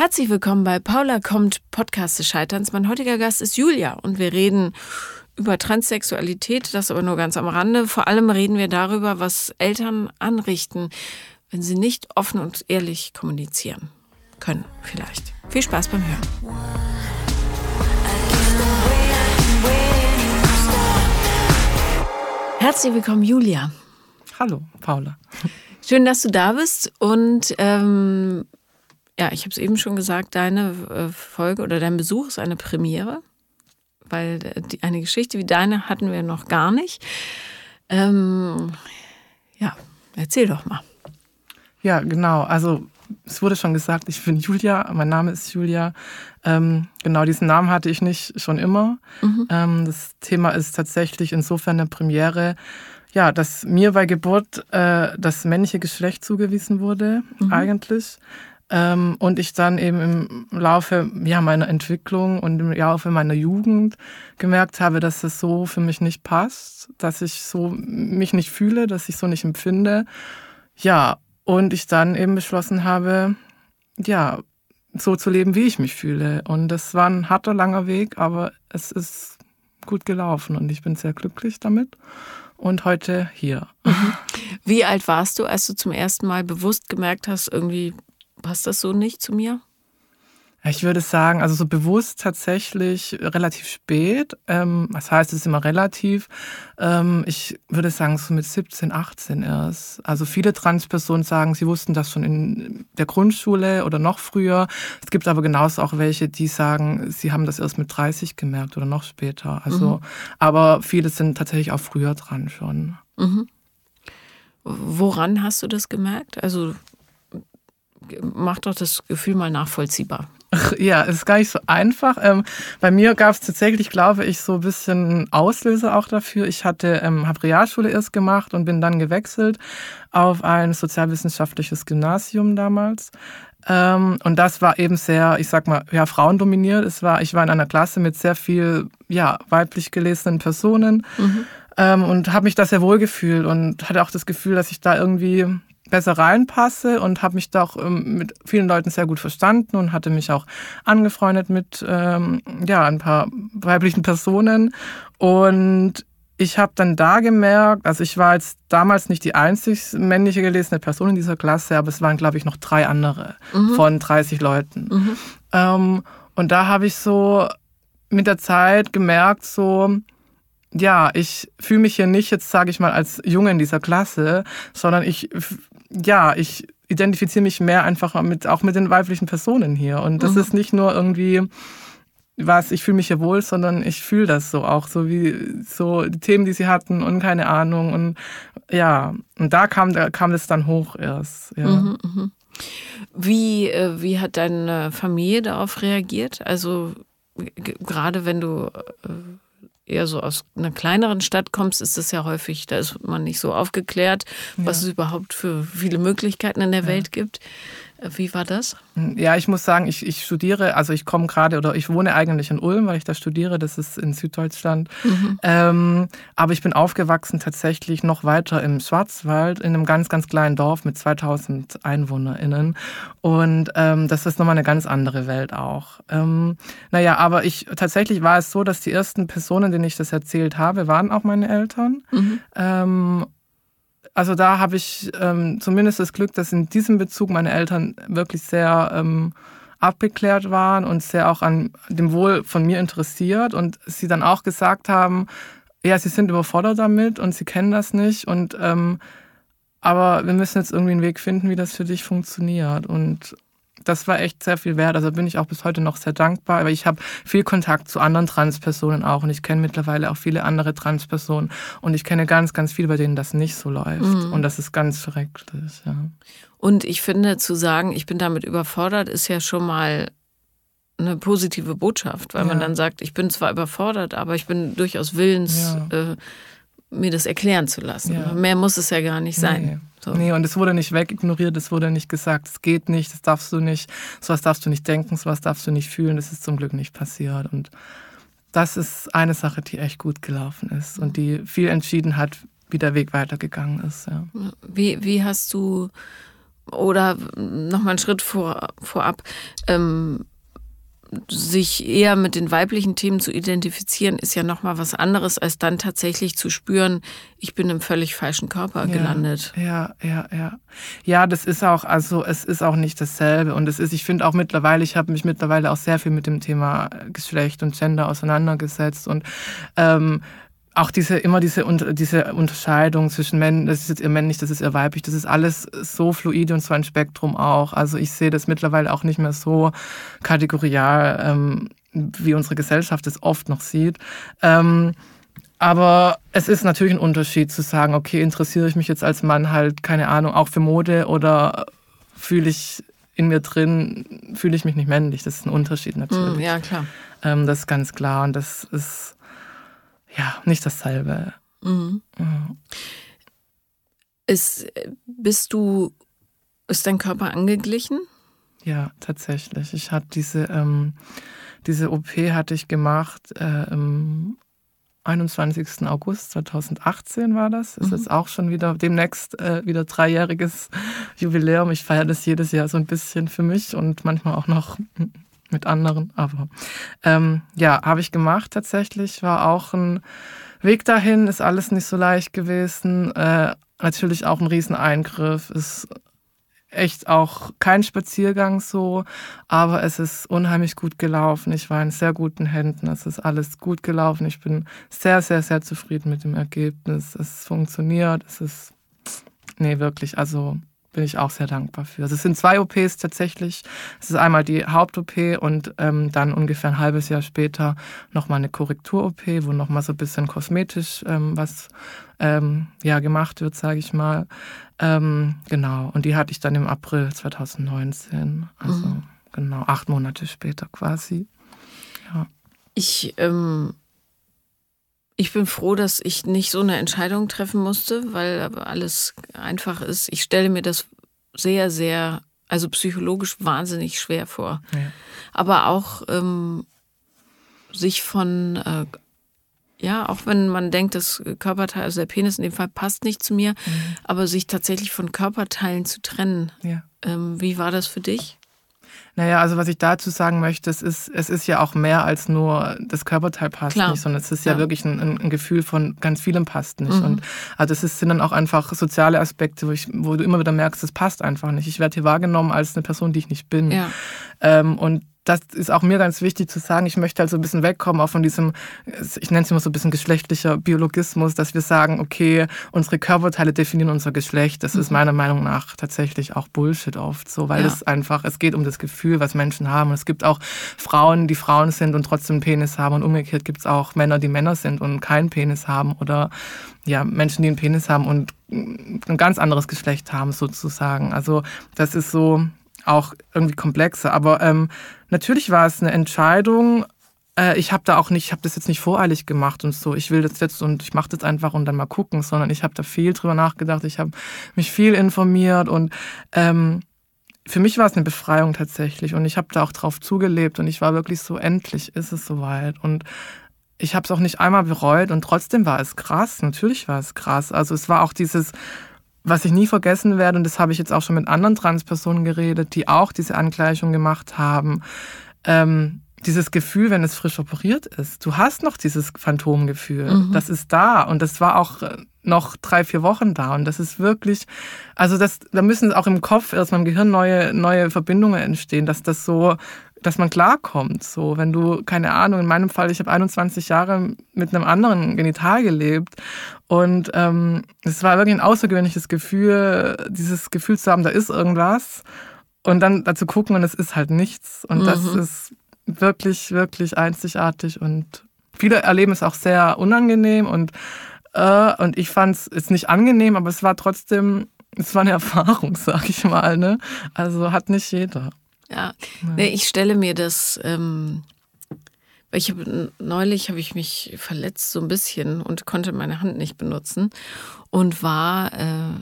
Herzlich willkommen bei Paula kommt Podcast des Scheiterns. Mein heutiger Gast ist Julia und wir reden über Transsexualität, das aber nur ganz am Rande. Vor allem reden wir darüber, was Eltern anrichten, wenn sie nicht offen und ehrlich kommunizieren können, vielleicht. Viel Spaß beim Hören. Herzlich willkommen, Julia. Hallo, Paula. Schön, dass du da bist. Und ähm, ja, ich habe es eben schon gesagt, deine äh, Folge oder dein Besuch ist eine Premiere, weil äh, die, eine Geschichte wie deine hatten wir noch gar nicht. Ähm, ja, erzähl doch mal. Ja, genau. Also es wurde schon gesagt, ich bin Julia, mein Name ist Julia. Ähm, genau, diesen Namen hatte ich nicht schon immer. Mhm. Ähm, das Thema ist tatsächlich insofern eine Premiere, ja, dass mir bei Geburt äh, das männliche Geschlecht zugewiesen wurde, mhm. eigentlich. Ähm, und ich dann eben im Laufe ja, meiner Entwicklung und im Laufe meiner Jugend gemerkt habe, dass das so für mich nicht passt, dass ich so mich nicht fühle, dass ich so nicht empfinde. Ja, und ich dann eben beschlossen habe, ja, so zu leben, wie ich mich fühle. Und das war ein harter, langer Weg, aber es ist gut gelaufen und ich bin sehr glücklich damit und heute hier. Mhm. Wie alt warst du, als du zum ersten Mal bewusst gemerkt hast, irgendwie passt das so nicht zu mir? Ich würde sagen, also so bewusst tatsächlich relativ spät. Ähm, das heißt, es ist immer relativ. Ähm, ich würde sagen, so mit 17, 18 erst. Also viele Transpersonen sagen, sie wussten das schon in der Grundschule oder noch früher. Es gibt aber genauso auch welche, die sagen, sie haben das erst mit 30 gemerkt oder noch später. Also, mhm. aber viele sind tatsächlich auch früher dran schon. Mhm. Woran hast du das gemerkt? Also mach doch das Gefühl mal nachvollziehbar. Ja, ist gar nicht so einfach. Ähm, bei mir gab es tatsächlich, glaube ich, so ein bisschen Auslöser auch dafür. Ich hatte, ähm, habe Realschule erst gemacht und bin dann gewechselt auf ein sozialwissenschaftliches Gymnasium damals. Ähm, und das war eben sehr, ich sag mal, ja, frauendominiert. Es war, ich war in einer Klasse mit sehr viel, ja, weiblich gelesenen Personen. Mhm. Ähm, und habe mich da sehr wohl gefühlt und hatte auch das Gefühl, dass ich da irgendwie besser reinpasse und habe mich da auch ähm, mit vielen Leuten sehr gut verstanden und hatte mich auch angefreundet mit ähm, ja, ein paar weiblichen Personen. Und ich habe dann da gemerkt, also ich war jetzt damals nicht die einzig männliche gelesene Person in dieser Klasse, aber es waren, glaube ich, noch drei andere mhm. von 30 Leuten. Mhm. Ähm, und da habe ich so mit der Zeit gemerkt, so, ja, ich fühle mich hier nicht jetzt, sage ich mal, als Junge in dieser Klasse, sondern ich ja, ich identifiziere mich mehr einfach mit, auch mit den weiblichen Personen hier. Und das mhm. ist nicht nur irgendwie was, ich fühle mich hier wohl, sondern ich fühle das so auch, so wie so die Themen, die sie hatten und keine Ahnung. Und ja, und da kam, da kam das dann hoch erst. Ja. Mhm, mh. Wie, äh, wie hat deine Familie darauf reagiert? Also gerade wenn du äh, eher so aus einer kleineren Stadt kommst, ist es ja häufig, da ist man nicht so aufgeklärt, was ja. es überhaupt für viele Möglichkeiten in der ja. Welt gibt. Wie war das? Ja, ich muss sagen, ich, ich studiere, also ich komme gerade oder ich wohne eigentlich in Ulm, weil ich da studiere, das ist in Süddeutschland. Mhm. Ähm, aber ich bin aufgewachsen tatsächlich noch weiter im Schwarzwald, in einem ganz, ganz kleinen Dorf mit 2000 EinwohnerInnen. Und ähm, das ist nochmal eine ganz andere Welt auch. Ähm, naja, aber ich tatsächlich war es so, dass die ersten Personen, denen ich das erzählt habe, waren auch meine Eltern. Mhm. Ähm, also da habe ich ähm, zumindest das Glück, dass in diesem Bezug meine Eltern wirklich sehr ähm, abgeklärt waren und sehr auch an dem Wohl von mir interessiert und sie dann auch gesagt haben, ja, sie sind überfordert damit und sie kennen das nicht und ähm, aber wir müssen jetzt irgendwie einen Weg finden, wie das für dich funktioniert und das war echt sehr viel wert. Also bin ich auch bis heute noch sehr dankbar. Aber ich habe viel Kontakt zu anderen Transpersonen auch und ich kenne mittlerweile auch viele andere Transpersonen und ich kenne ganz, ganz viele, bei denen das nicht so läuft. Mhm. Und das ist ganz schrecklich, ja. Und ich finde, zu sagen, ich bin damit überfordert, ist ja schon mal eine positive Botschaft, weil ja. man dann sagt, ich bin zwar überfordert, aber ich bin durchaus willens, ja. äh, mir das erklären zu lassen. Ja. Mehr muss es ja gar nicht sein. Nee. So. Nee, und es wurde nicht wegignoriert, es wurde nicht gesagt, es geht nicht, das darfst du nicht, sowas darfst du nicht denken, sowas darfst du nicht fühlen, das ist zum Glück nicht passiert. Und das ist eine Sache, die echt gut gelaufen ist und die viel entschieden hat, wie der Weg weitergegangen ist. Ja. Wie, wie hast du oder nochmal einen Schritt vor, vorab, ähm, sich eher mit den weiblichen Themen zu identifizieren, ist ja nochmal was anderes, als dann tatsächlich zu spüren, ich bin im völlig falschen Körper ja, gelandet. Ja, ja, ja. Ja, das ist auch, also es ist auch nicht dasselbe. Und es ist, ich finde auch mittlerweile, ich habe mich mittlerweile auch sehr viel mit dem Thema Geschlecht und Gender auseinandergesetzt und ähm, auch diese immer diese diese Unterscheidung zwischen Männern, das ist jetzt ihr männlich, das ist ihr weiblich, das ist alles so fluide und so ein Spektrum auch. Also ich sehe das mittlerweile auch nicht mehr so kategorial, ähm, wie unsere Gesellschaft es oft noch sieht. Ähm, aber es ist natürlich ein Unterschied zu sagen, okay, interessiere ich mich jetzt als Mann halt, keine Ahnung, auch für Mode oder fühle ich in mir drin, fühle ich mich nicht männlich. Das ist ein Unterschied natürlich. Mm, ja, klar. Ähm, das ist ganz klar und das ist ja, nicht dasselbe. Mhm. Mhm. Ist, bist du, ist dein Körper angeglichen? Ja, tatsächlich. Ich hatte diese, ähm, diese OP hatte ich gemacht äh, im 21. August 2018 war das. Ist mhm. jetzt auch schon wieder demnächst äh, wieder dreijähriges Jubiläum. Ich feiere das jedes Jahr so ein bisschen für mich und manchmal auch noch mit anderen. Aber ähm, ja, habe ich gemacht tatsächlich. War auch ein Weg dahin, ist alles nicht so leicht gewesen. Äh, natürlich auch ein Rieseneingriff. Ist echt auch kein Spaziergang so, aber es ist unheimlich gut gelaufen. Ich war in sehr guten Händen. Es ist alles gut gelaufen. Ich bin sehr, sehr, sehr zufrieden mit dem Ergebnis. Es funktioniert. Es ist, nee, wirklich, also bin ich auch sehr dankbar für. Also es sind zwei OPs tatsächlich. Es ist einmal die Haupt-OP und ähm, dann ungefähr ein halbes Jahr später nochmal eine Korrektur-OP, wo nochmal so ein bisschen kosmetisch ähm, was ähm, ja, gemacht wird, sage ich mal. Ähm, genau, und die hatte ich dann im April 2019, also mhm. genau acht Monate später quasi. Ja. Ich ähm, ich bin froh, dass ich nicht so eine Entscheidung treffen musste, weil alles einfach ist. Ich stelle mir das sehr, sehr, also psychologisch wahnsinnig schwer vor. Ja. Aber auch ähm, sich von, äh, ja, auch wenn man denkt, das Körperteil, also der Penis in dem Fall passt nicht zu mir, mhm. aber sich tatsächlich von Körperteilen zu trennen. Ja. Ähm, wie war das für dich? Naja, also was ich dazu sagen möchte, es ist, es ist ja auch mehr als nur das Körperteil passt Klar. nicht, sondern es ist ja, ja wirklich ein, ein, Gefühl von ganz vielem passt nicht. Mhm. Und also es sind dann auch einfach soziale Aspekte, wo, ich, wo du immer wieder merkst, es passt einfach nicht. Ich werde hier wahrgenommen als eine Person, die ich nicht bin. Ja. Ähm, und das ist auch mir ganz wichtig zu sagen, ich möchte halt so ein bisschen wegkommen, auch von diesem, ich nenne es immer so ein bisschen geschlechtlicher Biologismus, dass wir sagen, okay, unsere Körperteile definieren unser Geschlecht. Das mhm. ist meiner Meinung nach tatsächlich auch Bullshit oft so, weil ja. es einfach, es geht um das Gefühl, was Menschen haben. Und es gibt auch Frauen, die Frauen sind und trotzdem einen Penis haben. Und umgekehrt gibt es auch Männer, die Männer sind und keinen Penis haben. Oder ja, Menschen, die einen Penis haben und ein ganz anderes Geschlecht haben, sozusagen. Also das ist so, auch irgendwie komplexer. Aber ähm, natürlich war es eine Entscheidung. Äh, ich habe da auch nicht, ich habe das jetzt nicht voreilig gemacht und so. Ich will das jetzt und ich mache das einfach und dann mal gucken, sondern ich habe da viel drüber nachgedacht. Ich habe mich viel informiert und ähm, für mich war es eine Befreiung tatsächlich und ich habe da auch drauf zugelebt und ich war wirklich so, endlich ist es soweit und ich habe es auch nicht einmal bereut und trotzdem war es krass. Natürlich war es krass. Also es war auch dieses, was ich nie vergessen werde, und das habe ich jetzt auch schon mit anderen Transpersonen geredet, die auch diese Angleichung gemacht haben, ähm, dieses Gefühl, wenn es frisch operiert ist. Du hast noch dieses Phantomgefühl. Mhm. Das ist da. Und das war auch äh, noch drei, vier Wochen da. Und das ist wirklich, also das, da müssen auch im Kopf erstmal im Gehirn neue, neue Verbindungen entstehen, dass das so dass man klarkommt. So, wenn du, keine Ahnung, in meinem Fall, ich habe 21 Jahre mit einem anderen Genital gelebt und ähm, es war wirklich ein außergewöhnliches Gefühl, dieses Gefühl zu haben, da ist irgendwas und dann dazu gucken und es ist halt nichts und mhm. das ist wirklich, wirklich einzigartig und viele erleben es auch sehr unangenehm und äh, und ich fand es jetzt nicht angenehm, aber es war trotzdem, es war eine Erfahrung, sag ich mal. Ne? Also hat nicht jeder. Ja, nee, ich stelle mir das, ähm, ich habe neulich habe ich mich verletzt so ein bisschen und konnte meine Hand nicht benutzen und war äh,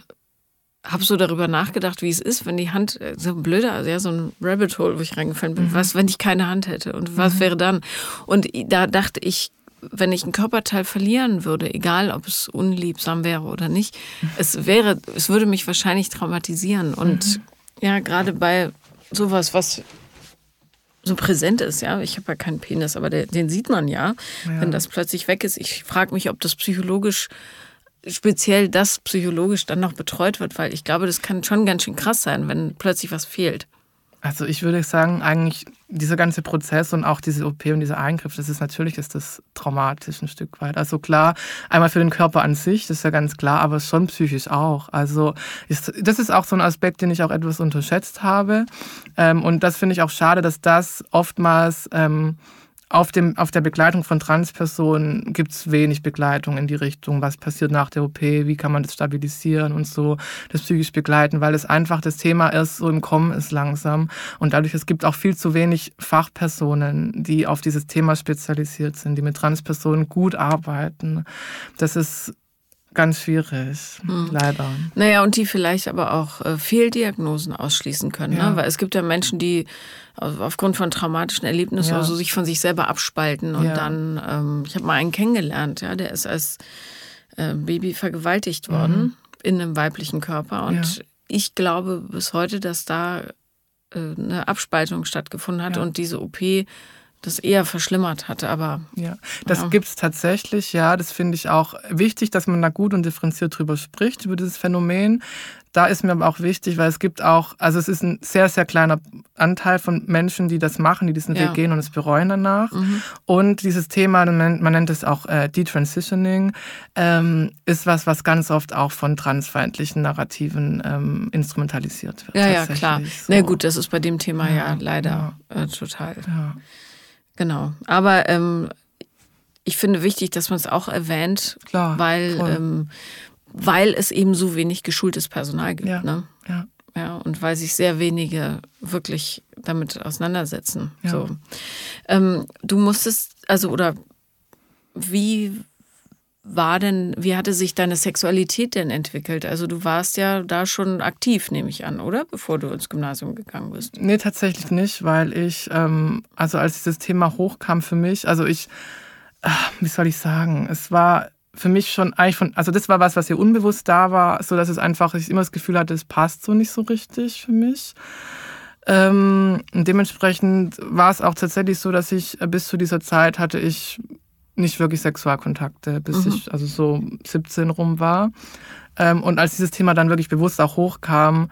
habe so darüber nachgedacht, wie es ist, wenn die Hand äh, so ein blöder, also ja, so ein Rabbit Hole, wo ich reingefallen bin. Mhm. Was, wenn ich keine Hand hätte und was mhm. wäre dann? Und da dachte ich, wenn ich ein Körperteil verlieren würde, egal ob es unliebsam wäre oder nicht, mhm. es wäre, es würde mich wahrscheinlich traumatisieren und mhm Ja, gerade bei sowas, was so präsent ist, ja. Ich habe ja keinen Penis, aber der, den sieht man ja, ja, wenn das plötzlich weg ist. Ich frage mich, ob das psychologisch, speziell das psychologisch dann noch betreut wird, weil ich glaube, das kann schon ganz schön krass sein, wenn plötzlich was fehlt. Also ich würde sagen, eigentlich dieser ganze Prozess und auch diese OP und dieser Eingriff, das ist natürlich ist das traumatisch ein Stück weit. Also klar, einmal für den Körper an sich, das ist ja ganz klar, aber schon psychisch auch. Also ist, das ist auch so ein Aspekt, den ich auch etwas unterschätzt habe. Ähm, und das finde ich auch schade, dass das oftmals ähm, auf, dem, auf der Begleitung von Transpersonen gibt es wenig Begleitung in die Richtung, was passiert nach der OP, wie kann man das stabilisieren und so, das psychisch begleiten, weil es einfach das Thema erst so im Kommen ist langsam. Und dadurch, es gibt auch viel zu wenig Fachpersonen, die auf dieses Thema spezialisiert sind, die mit Transpersonen gut arbeiten. Das ist ganz schwierig, hm. leider. Naja, und die vielleicht aber auch äh, Fehldiagnosen ausschließen können. Ne? Ja. Ne? Weil es gibt ja Menschen, die aufgrund von traumatischen Erlebnissen ja. so sich von sich selber abspalten. Und ja. dann, ähm, ich habe mal einen kennengelernt, ja, der ist als äh, Baby vergewaltigt worden mhm. in einem weiblichen Körper. Und ich glaube bis heute, dass da äh, eine Abspaltung stattgefunden hat und diese OP das eher verschlimmert hatte, aber. Ja, das ja. gibt es tatsächlich, ja. Das finde ich auch wichtig, dass man da gut und differenziert drüber spricht, über dieses Phänomen. Da ist mir aber auch wichtig, weil es gibt auch, also es ist ein sehr, sehr kleiner Anteil von Menschen, die das machen, die diesen ja. Weg gehen und es bereuen danach. Mhm. Und dieses Thema, man nennt es auch äh, Detransitioning, ähm, ist was, was ganz oft auch von transfeindlichen Narrativen ähm, instrumentalisiert wird. Ja, ja, klar. So. Na gut, das ist bei dem Thema ja, ja leider. Äh, total. Ja. Genau. Aber ähm, ich finde wichtig, dass man es auch erwähnt, Klar, weil, ähm, weil es eben so wenig geschultes Personal gibt. Ja, ne? ja. ja. Und weil sich sehr wenige wirklich damit auseinandersetzen. Ja. So. Ähm, du musstest, also, oder wie war denn, wie hatte sich deine Sexualität denn entwickelt? Also du warst ja da schon aktiv, nehme ich an, oder? Bevor du ins Gymnasium gegangen bist. Nee, tatsächlich nicht, weil ich, ähm, also als dieses Thema hochkam für mich, also ich, ach, wie soll ich sagen, es war für mich schon eigentlich von, also das war was, was hier unbewusst da war, so dass es einfach, ich immer das Gefühl hatte, es passt so nicht so richtig für mich. Ähm, dementsprechend war es auch tatsächlich so, dass ich bis zu dieser Zeit hatte ich nicht wirklich Sexualkontakte, bis mhm. ich also so 17 rum war. Ähm, und als dieses Thema dann wirklich bewusst auch hochkam,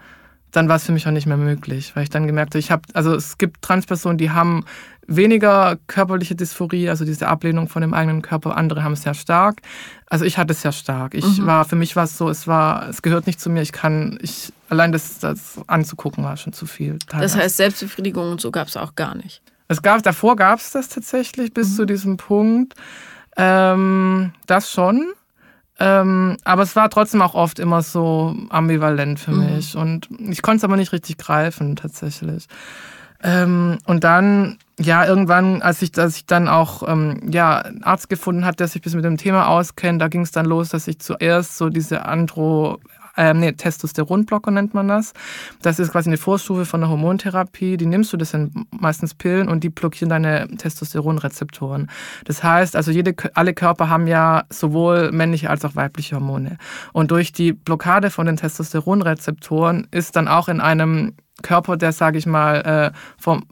dann war es für mich auch nicht mehr möglich, weil ich dann gemerkt habe, ich habe, also es gibt Transpersonen, die haben weniger körperliche Dysphorie, also diese Ablehnung von dem eigenen Körper. Andere haben es sehr stark. Also ich hatte es sehr stark. Ich mhm. war, für mich war es so, es war, es gehört nicht zu mir. Ich kann, ich, allein das, das anzugucken war schon zu viel. Teilweise. Das heißt, Selbstbefriedigung und so gab es auch gar nicht. Es gab, davor gab es das tatsächlich bis mhm. zu diesem Punkt. Ähm, das schon. Ähm, aber es war trotzdem auch oft immer so ambivalent für mhm. mich. Und ich konnte es aber nicht richtig greifen, tatsächlich. Ähm, und dann, ja, irgendwann, als ich, als ich dann auch ähm, ja, einen Arzt gefunden hat, der sich bis mit dem Thema auskennt, da ging es dann los, dass ich zuerst so diese Andro, ähm, nee, Testosteronblocker nennt man das. Das ist quasi eine Vorstufe von der Hormontherapie. Die nimmst du, das sind meistens Pillen und die blockieren deine Testosteronrezeptoren. Das heißt, also jede, alle Körper haben ja sowohl männliche als auch weibliche Hormone. Und durch die Blockade von den Testosteronrezeptoren ist dann auch in einem Körper, der, sage ich mal, äh,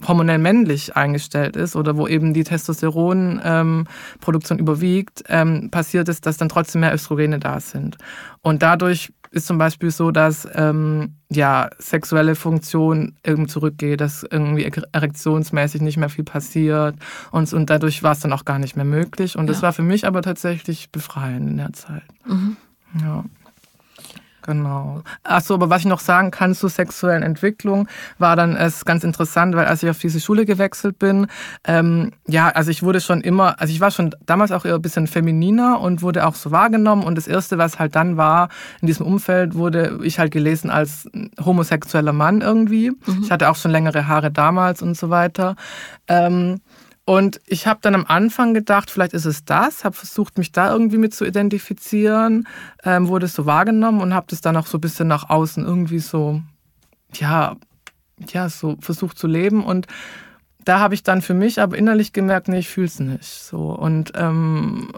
hormonell männlich eingestellt ist oder wo eben die Testosteronproduktion ähm, überwiegt, ähm, passiert es, dass dann trotzdem mehr Östrogene da sind. Und dadurch ist zum Beispiel so, dass ähm, ja, sexuelle Funktion irgendwie zurückgeht, dass irgendwie erektionsmäßig nicht mehr viel passiert und, und dadurch war es dann auch gar nicht mehr möglich. Und ja. das war für mich aber tatsächlich befreiend in der Zeit. Mhm. Ja. Genau. Achso, aber was ich noch sagen kann zur sexuellen Entwicklung, war dann es ganz interessant, weil als ich auf diese Schule gewechselt bin, ähm, ja, also ich wurde schon immer, also ich war schon damals auch eher ein bisschen femininer und wurde auch so wahrgenommen. Und das Erste, was halt dann war, in diesem Umfeld wurde ich halt gelesen als homosexueller Mann irgendwie. Mhm. Ich hatte auch schon längere Haare damals und so weiter. Ähm, und ich habe dann am Anfang gedacht, vielleicht ist es das, habe versucht, mich da irgendwie mit zu identifizieren, ähm, wurde es so wahrgenommen und habe das dann auch so ein bisschen nach außen irgendwie so, ja, ja, so versucht zu leben. Und da habe ich dann für mich aber innerlich gemerkt, nee, ich fühle es nicht so. Und ähm,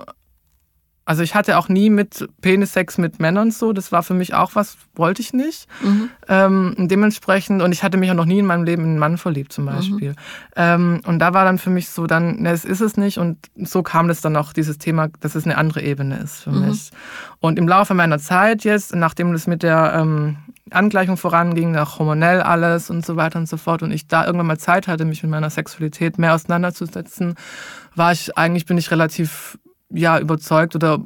Also ich hatte auch nie mit Penissex mit Männern so. Das war für mich auch was, wollte ich nicht. Mhm. Ähm, dementsprechend, und ich hatte mich auch noch nie in meinem Leben in einen Mann verliebt zum Beispiel. Mhm. Ähm, und da war dann für mich so dann, ne, es ist es nicht. Und so kam das dann auch, dieses Thema, dass es eine andere Ebene ist für mhm. mich. Und im Laufe meiner Zeit jetzt, nachdem das mit der ähm, Angleichung voranging, nach hormonell alles und so weiter und so fort, und ich da irgendwann mal Zeit hatte, mich mit meiner Sexualität mehr auseinanderzusetzen, war ich eigentlich, bin ich relativ ja überzeugt oder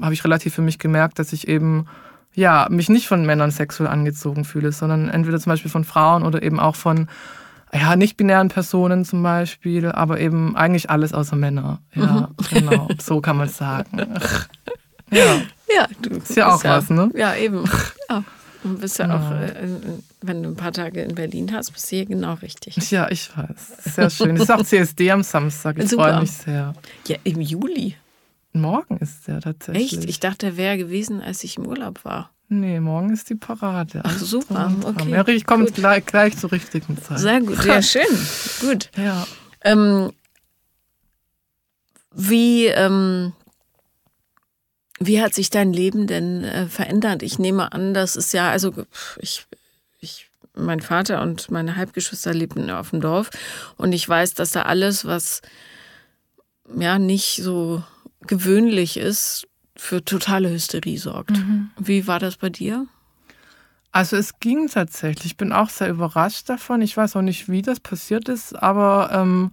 habe ich relativ für mich gemerkt, dass ich eben ja mich nicht von Männern sexuell angezogen fühle, sondern entweder zum Beispiel von Frauen oder eben auch von ja, nicht-binären Personen zum Beispiel, aber eben eigentlich alles außer Männer. Ja, mhm. genau, so kann man es sagen. Ja, ja du ist ja auch ja, was, ne? Ja, eben. Ja. Du bist ja, ja. auch, äh, wenn du ein paar Tage in Berlin hast, bist du hier genau richtig. Ja, ich weiß. Sehr schön. Es ist auch CSD am Samstag. Ich freue mich sehr. Ja, im Juli. Morgen ist der tatsächlich. Echt? Ich dachte, er wäre gewesen, als ich im Urlaub war. Nee, morgen ist die Parade. Ach, super. Okay. Ja, ich komme gleich, gleich zur richtigen Zeit. Sehr gut. Ja, schön. gut. Ja. Ähm, wie, ähm, wie hat sich dein Leben denn äh, verändert? Ich nehme an, das ist ja, also ich, ich, mein Vater und meine Halbgeschwister lebten auf dem Dorf und ich weiß, dass da alles, was ja nicht so gewöhnlich ist, für totale Hysterie sorgt. Mhm. Wie war das bei dir? Also es ging tatsächlich. Ich bin auch sehr überrascht davon. Ich weiß auch nicht, wie das passiert ist, aber ähm,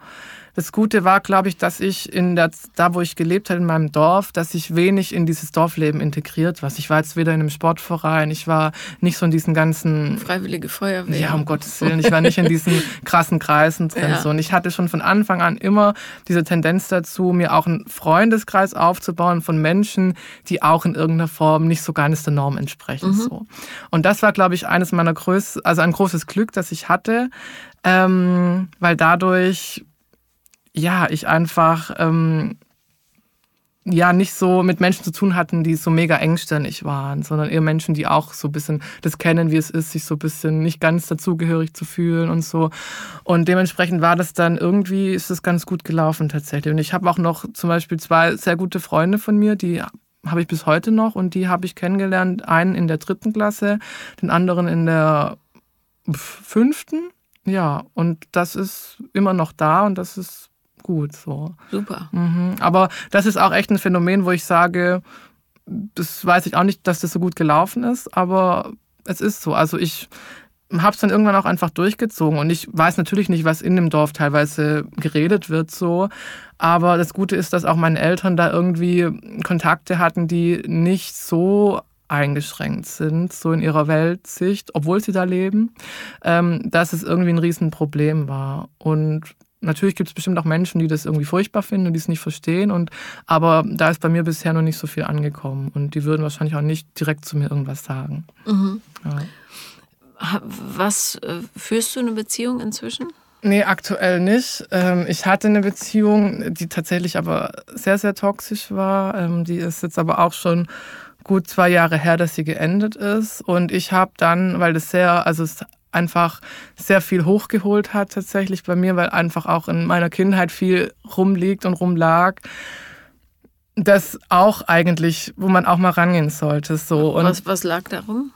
das Gute war, glaube ich, dass ich in der, da, wo ich gelebt habe, in meinem Dorf, dass ich wenig in dieses Dorfleben integriert war. Ich war jetzt weder in einem Sportverein, ich war nicht so in diesen ganzen... Freiwillige Feuerwehr. Ja, um Gottes Willen. Ich war nicht in diesen krassen Kreisen drin. Ja. So. Und ich hatte schon von Anfang an immer diese Tendenz dazu, mir auch einen Freundeskreis aufzubauen von Menschen, die auch in irgendeiner Form nicht so ganz der Norm entsprechen. Mhm. So. Und das war, glaube ich, eines meiner größten, also ein großes Glück, das ich hatte, ähm, weil dadurch ja, ich einfach ähm, ja nicht so mit Menschen zu tun hatten, die so mega engstirnig waren, sondern eher Menschen, die auch so ein bisschen das kennen, wie es ist, sich so ein bisschen nicht ganz dazugehörig zu fühlen und so. Und dementsprechend war das dann irgendwie, ist es ganz gut gelaufen tatsächlich. Und ich habe auch noch zum Beispiel zwei sehr gute Freunde von mir, die habe ich bis heute noch und die habe ich kennengelernt. Einen in der dritten Klasse, den anderen in der fünften. Ja, und das ist immer noch da und das ist gut. So. Super. Mhm. Aber das ist auch echt ein Phänomen, wo ich sage, das weiß ich auch nicht, dass das so gut gelaufen ist, aber es ist so. Also ich habe es dann irgendwann auch einfach durchgezogen und ich weiß natürlich nicht, was in dem Dorf teilweise geredet wird so, aber das Gute ist, dass auch meine Eltern da irgendwie Kontakte hatten, die nicht so eingeschränkt sind, so in ihrer Weltsicht, obwohl sie da leben, ähm, dass es irgendwie ein Riesenproblem war. Und Natürlich gibt es bestimmt auch Menschen, die das irgendwie furchtbar finden und die es nicht verstehen. Und, aber da ist bei mir bisher noch nicht so viel angekommen. Und die würden wahrscheinlich auch nicht direkt zu mir irgendwas sagen. Mhm. Ja. Was äh, führst du eine Beziehung inzwischen? Nee, aktuell nicht. Ähm, ich hatte eine Beziehung, die tatsächlich aber sehr, sehr toxisch war. Ähm, die ist jetzt aber auch schon gut zwei Jahre her, dass sie geendet ist. Und ich habe dann, weil das sehr, also es einfach sehr viel hochgeholt hat tatsächlich bei mir, weil einfach auch in meiner Kindheit viel rumliegt und rumlag. Das auch eigentlich, wo man auch mal rangehen sollte. So. Und was, was lag darum?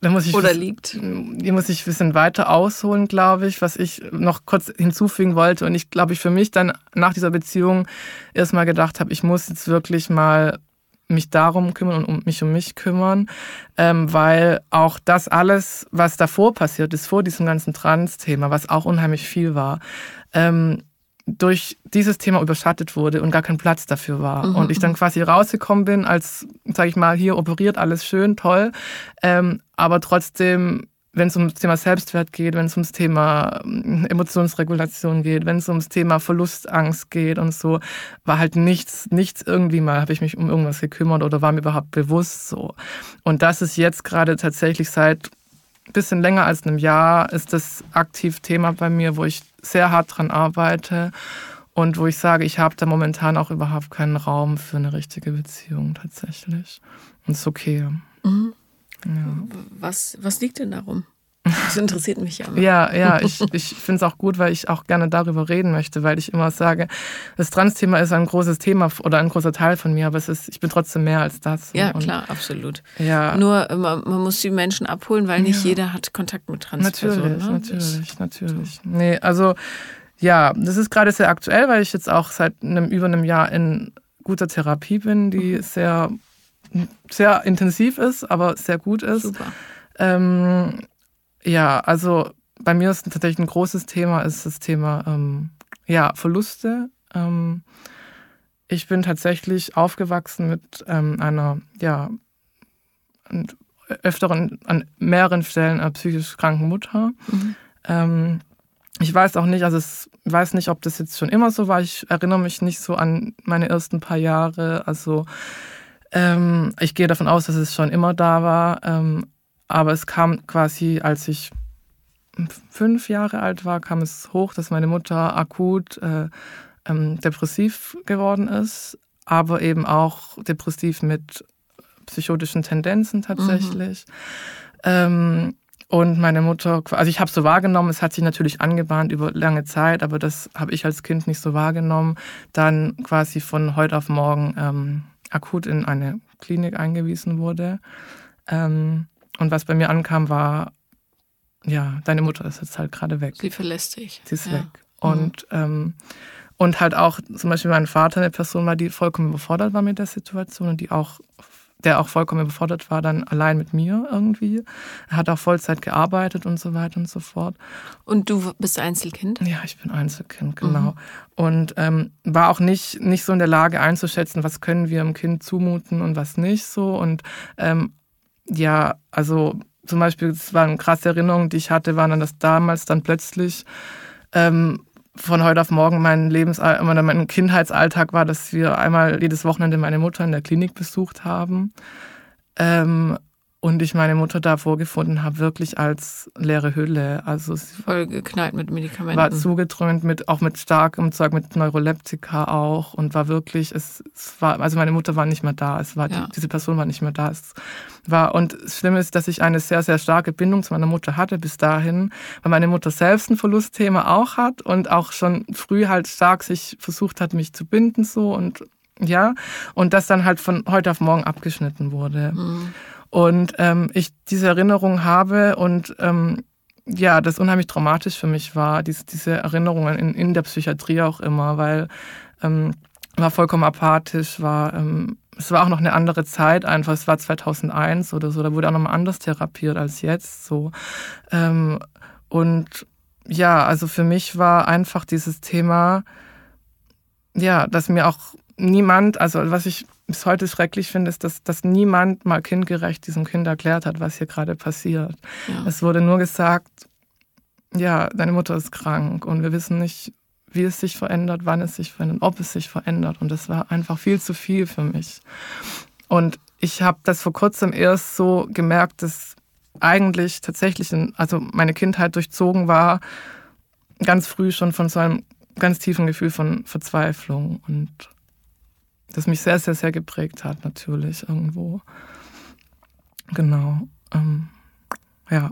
Da muss ich Oder liegt? Hier muss ich ein bisschen weiter ausholen, glaube ich, was ich noch kurz hinzufügen wollte. Und ich glaube, ich für mich dann nach dieser Beziehung erstmal gedacht habe, ich muss jetzt wirklich mal mich darum kümmern und um mich um mich kümmern, ähm, weil auch das alles, was davor passiert ist, vor diesem ganzen Trans-Thema, was auch unheimlich viel war, ähm, durch dieses Thema überschattet wurde und gar kein Platz dafür war. Mhm. Und ich dann mhm. quasi rausgekommen bin, als, sage ich mal, hier operiert alles schön, toll, ähm, aber trotzdem wenn es ums Thema Selbstwert geht, wenn es ums Thema ähm, Emotionsregulation geht, wenn es ums Thema Verlustangst geht und so, war halt nichts, nichts irgendwie mal, habe ich mich um irgendwas gekümmert oder war mir überhaupt bewusst so. Und das ist jetzt gerade tatsächlich seit ein bisschen länger als einem Jahr ist das aktiv Thema bei mir, wo ich sehr hart dran arbeite und wo ich sage, ich habe da momentan auch überhaupt keinen Raum für eine richtige Beziehung tatsächlich. Und es ist okay. Mhm. Ja. Was, was liegt denn darum? Das interessiert mich ja. Immer. Ja, ja, ich, ich finde es auch gut, weil ich auch gerne darüber reden möchte, weil ich immer sage, das Trans-Thema ist ein großes Thema oder ein großer Teil von mir, aber es ist, ich bin trotzdem mehr als das. Ja, und, klar, absolut. Ja. Nur man, man, muss die Menschen abholen, weil nicht ja. jeder hat Kontakt mit Transpersonen. Natürlich, ne? natürlich, natürlich. So. Nee, also ja, das ist gerade sehr aktuell, weil ich jetzt auch seit einem, über einem Jahr in guter Therapie bin, die mhm. sehr, sehr intensiv ist, aber sehr gut ist. Super. Ähm, ja, also bei mir ist tatsächlich ein großes Thema, ist das Thema ähm, ja, Verluste. Ähm, ich bin tatsächlich aufgewachsen mit ähm, einer, ja, öfteren, an mehreren Stellen einer psychisch kranken Mutter. Mhm. Ähm, ich weiß auch nicht, also ich weiß nicht, ob das jetzt schon immer so war. Ich erinnere mich nicht so an meine ersten paar Jahre. Also ähm, ich gehe davon aus, dass es schon immer da war. Ähm, aber es kam quasi, als ich fünf Jahre alt war, kam es hoch, dass meine Mutter akut äh, ähm, depressiv geworden ist, aber eben auch depressiv mit psychotischen Tendenzen tatsächlich. Mhm. Ähm, und meine Mutter, also ich habe so wahrgenommen, es hat sich natürlich angebahnt über lange Zeit, aber das habe ich als Kind nicht so wahrgenommen. Dann quasi von heute auf morgen ähm, akut in eine Klinik eingewiesen wurde. Ähm, und was bei mir ankam, war, ja, deine Mutter ist jetzt halt gerade weg. Sie verlässt dich. Sie ist ja. weg. Und, mhm. ähm, und halt auch zum Beispiel mein Vater eine Person war, die vollkommen überfordert war mit der Situation und die auch der auch vollkommen überfordert war, dann allein mit mir irgendwie. Er hat auch Vollzeit gearbeitet und so weiter und so fort. Und du bist Einzelkind? Ja, ich bin Einzelkind, genau. Mhm. Und ähm, war auch nicht, nicht so in der Lage einzuschätzen, was können wir dem Kind zumuten und was nicht so. Und ähm, ja, also zum Beispiel, es waren krasse Erinnerungen, die ich hatte, waren dann, dass damals dann plötzlich ähm, von heute auf morgen mein Lebens mein Kindheitsalltag war, dass wir einmal jedes Wochenende meine Mutter in der Klinik besucht haben. Ähm, und ich meine Mutter da vorgefunden habe, wirklich als leere Hülle. Also voll geknallt mit Medikamenten. War zugedröhnt mit auch mit starkem Zeug, mit Neuroleptika auch und war wirklich, es, es war, also meine Mutter war nicht mehr da. Es war ja. die, diese Person war nicht mehr da. Es war und das Schlimme ist, dass ich eine sehr sehr starke Bindung zu meiner Mutter hatte bis dahin, weil meine Mutter selbst ein Verlustthema auch hat und auch schon früh halt stark sich versucht hat, mich zu binden so und ja und das dann halt von heute auf morgen abgeschnitten wurde. Mhm. Und ähm, ich diese Erinnerung habe und ähm, ja, das unheimlich traumatisch für mich war, diese, diese Erinnerungen in, in der Psychiatrie auch immer, weil ähm, war vollkommen apathisch, war ähm, es war auch noch eine andere Zeit einfach. Es war 2001 oder so, da wurde auch noch mal anders therapiert als jetzt so. Ähm, und ja, also für mich war einfach dieses Thema, ja, dass mir auch niemand, also was ich bis heute schrecklich finde, ist, dass, dass niemand mal kindgerecht diesem Kind erklärt hat, was hier gerade passiert. Ja. Es wurde nur gesagt, ja, deine Mutter ist krank und wir wissen nicht, wie es sich verändert, wann es sich verändert, ob es sich verändert. Und das war einfach viel zu viel für mich. Und ich habe das vor kurzem erst so gemerkt, dass eigentlich tatsächlich, also meine Kindheit durchzogen war, ganz früh schon von so einem ganz tiefen Gefühl von Verzweiflung und das mich sehr, sehr, sehr geprägt hat, natürlich irgendwo. Genau. Ähm, ja,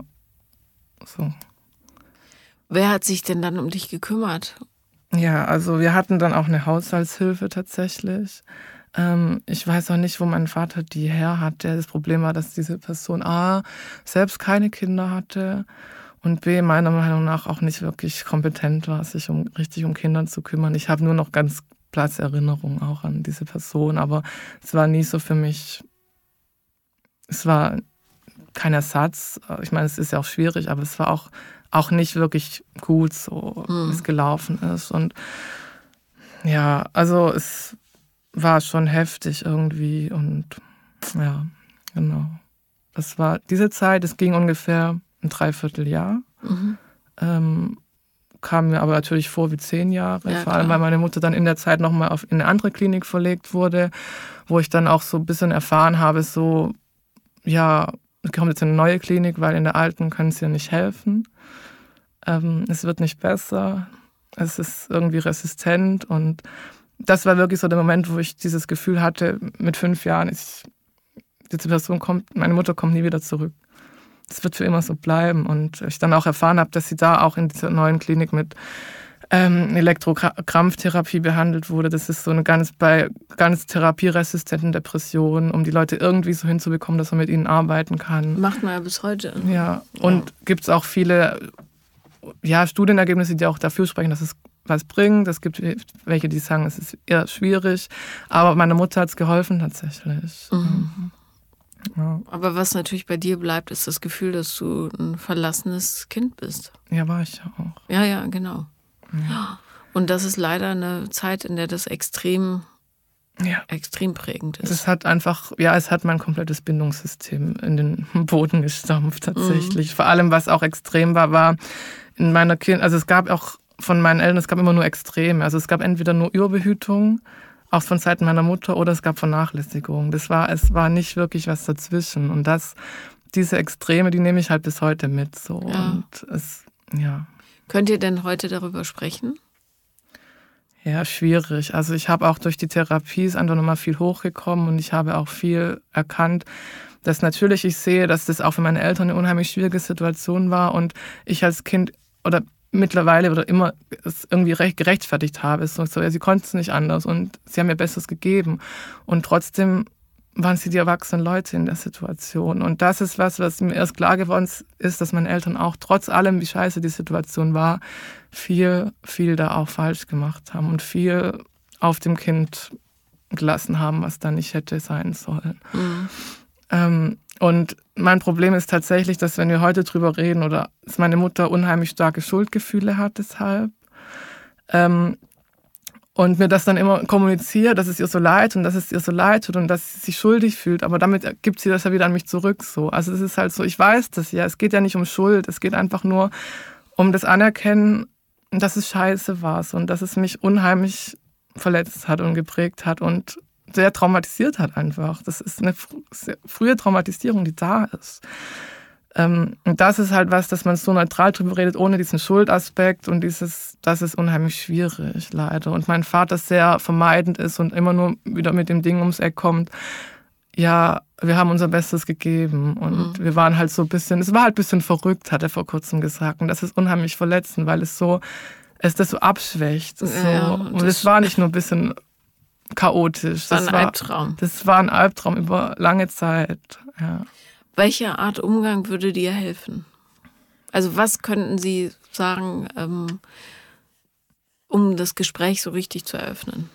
so. Wer hat sich denn dann um dich gekümmert? Ja, also wir hatten dann auch eine Haushaltshilfe tatsächlich. Ähm, ich weiß auch nicht, wo mein Vater die her hatte. Das Problem war, dass diese Person A selbst keine Kinder hatte und B meiner Meinung nach auch nicht wirklich kompetent war, sich um richtig um Kinder zu kümmern. Ich habe nur noch ganz Platzerinnerung auch an diese Person, aber es war nie so für mich, es war kein Ersatz. Ich meine, es ist ja auch schwierig, aber es war auch, auch nicht wirklich gut, so mhm. wie es gelaufen ist. Und ja, also es war schon heftig irgendwie und ja, genau. Das war diese Zeit, es ging ungefähr ein Dreivierteljahr. Mhm. Ähm, kam mir aber natürlich vor wie zehn Jahre. Ja, vor allem, weil meine Mutter dann in der Zeit nochmal in eine andere Klinik verlegt wurde, wo ich dann auch so ein bisschen erfahren habe, so, ja, es kommt jetzt in eine neue Klinik, weil in der alten können sie ja nicht helfen. Ähm, es wird nicht besser. Es ist irgendwie resistent und das war wirklich so der Moment, wo ich dieses Gefühl hatte, mit fünf Jahren, ich, diese Person kommt, meine Mutter kommt nie wieder zurück. Das wird für immer so bleiben. Und ich dann auch erfahren habe, dass sie da auch in dieser neuen Klinik mit ähm, Elektrokrampftherapie behandelt wurde. Das ist so eine ganz bei ganz therapieresistenten Depressionen, um die Leute irgendwie so hinzubekommen, dass man mit ihnen arbeiten kann. Macht man ja bis heute. Ja, und ja. gibt es auch viele ja, Studienergebnisse, die auch dafür sprechen, dass es was bringt. Es gibt welche, die sagen, es ist eher schwierig. Aber meiner Mutter hat es geholfen tatsächlich. Mhm. Ja. Aber was natürlich bei dir bleibt, ist das Gefühl, dass du ein verlassenes Kind bist. Ja, war ich ja auch. Ja, ja, genau. Ja. Und das ist leider eine Zeit, in der das extrem, ja. extrem prägend ist. Es hat einfach, ja, es hat mein komplettes Bindungssystem in den Boden gestampft tatsächlich. Mhm. Vor allem, was auch extrem war, war in meiner Kind, also es gab auch von meinen Eltern, es gab immer nur Extreme. Also es gab entweder nur Überbehütung, auch von Seiten meiner Mutter, oder es gab Vernachlässigung. Das war, es war nicht wirklich was dazwischen. Und das, diese Extreme, die nehme ich halt bis heute mit. So. Ja. Und es, ja. Könnt ihr denn heute darüber sprechen? Ja, schwierig. Also ich habe auch durch die Therapie ist einfach nochmal viel hochgekommen und ich habe auch viel erkannt, dass natürlich ich sehe, dass das auch für meine Eltern eine unheimlich schwierige Situation war und ich als Kind oder mittlerweile oder immer es irgendwie recht, gerechtfertigt habe. Es so, ja, sie konnten es nicht anders und sie haben mir Besseres gegeben. Und trotzdem waren sie die erwachsenen Leute in der Situation. Und das ist was, was mir erst klar geworden ist, dass meine Eltern auch trotz allem, wie scheiße die Situation war, viel, viel da auch falsch gemacht haben und viel auf dem Kind gelassen haben, was da nicht hätte sein sollen. Mhm. Ähm, und mein Problem ist tatsächlich, dass wenn wir heute drüber reden oder dass meine Mutter unheimlich starke Schuldgefühle hat deshalb, ähm, und mir das dann immer kommuniziert, dass es ihr so leid und dass es ihr so leid tut und dass sie sich schuldig fühlt, aber damit gibt sie das ja wieder an mich zurück so. Also es ist halt so, ich weiß das ja, es geht ja nicht um Schuld, es geht einfach nur um das Anerkennen, dass es scheiße war so, und dass es mich unheimlich verletzt hat und geprägt hat und sehr traumatisiert hat einfach. Das ist eine frühe Traumatisierung, die da ist. Ähm, und das ist halt was, dass man so neutral drüber redet, ohne diesen Schuldaspekt und dieses, das ist unheimlich schwierig, leider. Und mein Vater sehr vermeidend ist und immer nur wieder mit dem Ding ums Eck kommt, ja, wir haben unser Bestes gegeben und mhm. wir waren halt so ein bisschen, es war halt ein bisschen verrückt, hat er vor kurzem gesagt. Und das ist unheimlich verletzend, weil es so, es das so abschwächt. So. Ja, und es war nicht nur ein bisschen chaotisch. Das war ein Albtraum. Das war ein Albtraum über lange Zeit, ja. Welche Art Umgang würde dir helfen? Also was könnten Sie sagen, ähm, um das Gespräch so richtig zu eröffnen?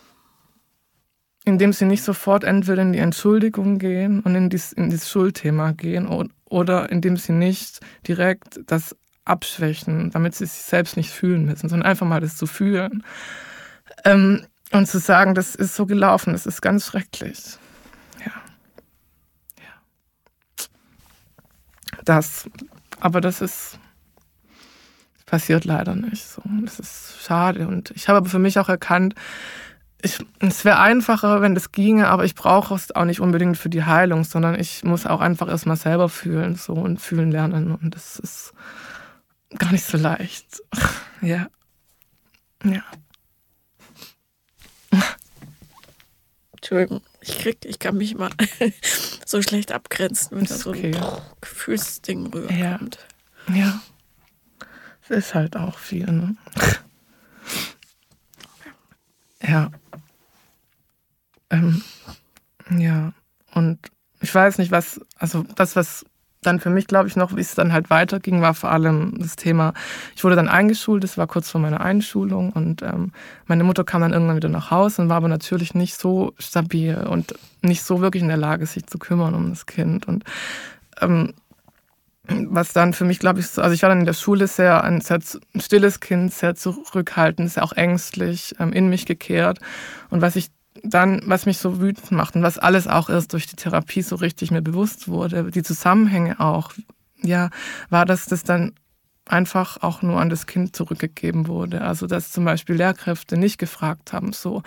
Indem Sie nicht sofort entweder in die Entschuldigung gehen und in, dies, in das Schuldthema gehen oder indem Sie nicht direkt das abschwächen, damit Sie sich selbst nicht fühlen müssen, sondern einfach mal das zu fühlen. Ähm, und zu sagen, das ist so gelaufen, das ist ganz schrecklich. das. Aber das ist passiert leider nicht so. Das ist schade. Und ich habe aber für mich auch erkannt, ich, es wäre einfacher, wenn das ginge, aber ich brauche es auch nicht unbedingt für die Heilung, sondern ich muss auch einfach erstmal selber fühlen so und fühlen lernen. Und das ist gar nicht so leicht. ja. Ja. Entschuldigung, ich krieg, ich kann mich mal so schlecht abgrenzen, wenn da so ein Gefühlsding rüberkommt. Ja. ja. Es ist halt auch viel, ne? ja. Ähm, ja. Und ich weiß nicht, was, also das, was dann für mich, glaube ich, noch, wie es dann halt weiterging, war vor allem das Thema, ich wurde dann eingeschult, das war kurz vor meiner Einschulung und ähm, meine Mutter kam dann irgendwann wieder nach Hause und war aber natürlich nicht so stabil und nicht so wirklich in der Lage, sich zu kümmern um das Kind. Und ähm, was dann für mich, glaube ich, so, also ich war dann in der Schule sehr ein sehr stilles Kind, sehr zurückhaltend, sehr auch ängstlich, ähm, in mich gekehrt. Und was ich dann, was mich so wütend macht und was alles auch erst durch die Therapie so richtig mir bewusst wurde, die Zusammenhänge auch, ja, war, dass das dann einfach auch nur an das Kind zurückgegeben wurde. Also dass zum Beispiel Lehrkräfte nicht gefragt haben, so,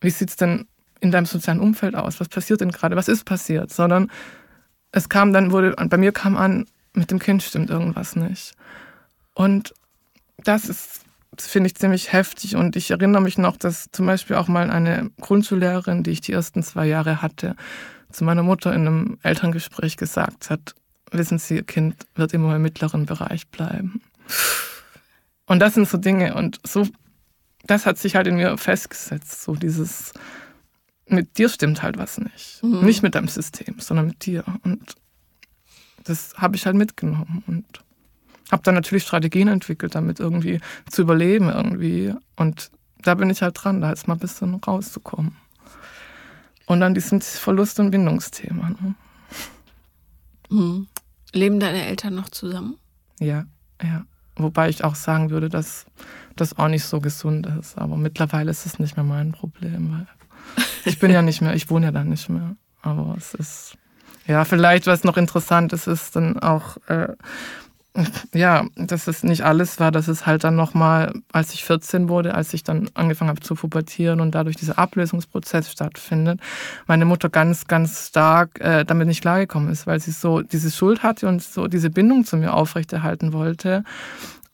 wie sieht's denn in deinem sozialen Umfeld aus? Was passiert denn gerade? Was ist passiert? Sondern es kam dann, wurde, bei mir kam an, mit dem Kind stimmt irgendwas nicht. Und das ist das finde ich ziemlich heftig. Und ich erinnere mich noch, dass zum Beispiel auch mal eine Grundschullehrerin, die ich die ersten zwei Jahre hatte, zu meiner Mutter in einem Elterngespräch gesagt hat, wissen Sie, Ihr Kind wird immer im mittleren Bereich bleiben. Und das sind so Dinge und so, das hat sich halt in mir festgesetzt, so dieses, mit dir stimmt halt was nicht. Mhm. Nicht mit deinem System, sondern mit dir. Und das habe ich halt mitgenommen und habe dann natürlich Strategien entwickelt, damit irgendwie zu überleben irgendwie. Und da bin ich halt dran, da jetzt mal ein bisschen rauszukommen. Und dann dieses Verlust- und Bindungsthema. Ne? Mhm. Leben deine Eltern noch zusammen? Ja, ja. Wobei ich auch sagen würde, dass das auch nicht so gesund ist. Aber mittlerweile ist es nicht mehr mein Problem, weil ich bin ja nicht mehr, ich wohne ja da nicht mehr. Aber es ist, ja, vielleicht, was noch interessant ist, ist dann auch, äh, ja, dass es nicht alles war, dass es halt dann nochmal, als ich 14 wurde, als ich dann angefangen habe zu pubertieren und dadurch dieser Ablösungsprozess stattfindet, meine Mutter ganz, ganz stark äh, damit nicht klargekommen ist, weil sie so diese Schuld hatte und so diese Bindung zu mir aufrechterhalten wollte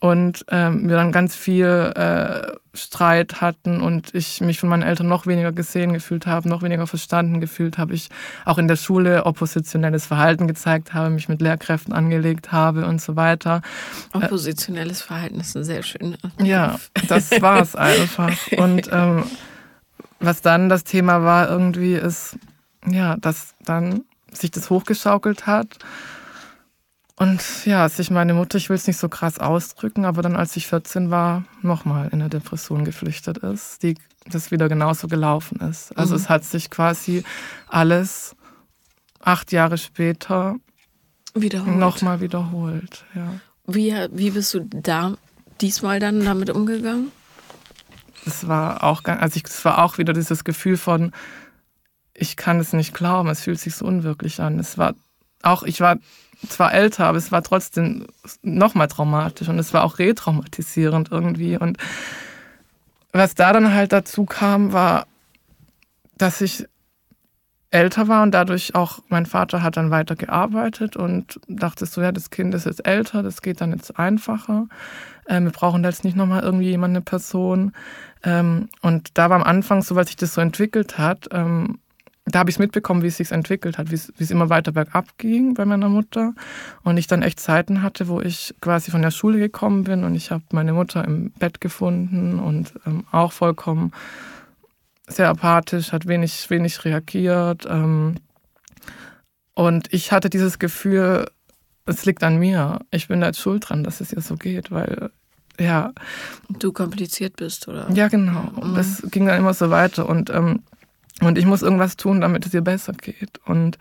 und ähm, wir dann ganz viel äh, Streit hatten und ich mich von meinen Eltern noch weniger gesehen gefühlt habe, noch weniger verstanden gefühlt habe, ich auch in der Schule oppositionelles Verhalten gezeigt habe, mich mit Lehrkräften angelegt habe und so weiter. Oppositionelles Verhalten ist ein sehr schöner. Ja, das war es einfach. Und ähm, was dann das Thema war irgendwie ist, ja, dass dann sich das hochgeschaukelt hat und ja, sich meine Mutter, ich will es nicht so krass ausdrücken, aber dann als ich 14 war, nochmal in eine Depression geflüchtet ist, die das wieder genauso gelaufen ist. Also mhm. es hat sich quasi alles acht Jahre später wiederholt. nochmal wiederholt. Ja. Wie, wie bist du da diesmal dann damit umgegangen? Es war auch, also es war auch wieder dieses Gefühl von, ich kann es nicht glauben, es fühlt sich so unwirklich an. Es war auch, ich war zwar älter, aber es war trotzdem nochmal traumatisch und es war auch retraumatisierend irgendwie. Und was da dann halt dazu kam, war, dass ich älter war und dadurch auch mein Vater hat dann weiter gearbeitet und dachte so, ja, das Kind ist jetzt älter, das geht dann jetzt einfacher. Ähm, wir brauchen da jetzt nicht nochmal irgendwie jemand, eine Person. Ähm, und da war am Anfang, so weil sich das so entwickelt hat, ähm, da habe ich es mitbekommen, wie es sich entwickelt hat, wie es immer weiter bergab ging bei meiner Mutter. Und ich dann echt Zeiten hatte, wo ich quasi von der Schule gekommen bin und ich habe meine Mutter im Bett gefunden und ähm, auch vollkommen sehr apathisch, hat wenig, wenig reagiert. Ähm, und ich hatte dieses Gefühl, es liegt an mir. Ich bin da jetzt schuld dran, dass es ihr so geht, weil ja. Du kompliziert bist, oder? Ja, genau. Und mhm. das ging dann immer so weiter. Und ähm, und ich muss irgendwas tun, damit es ihr besser geht. Und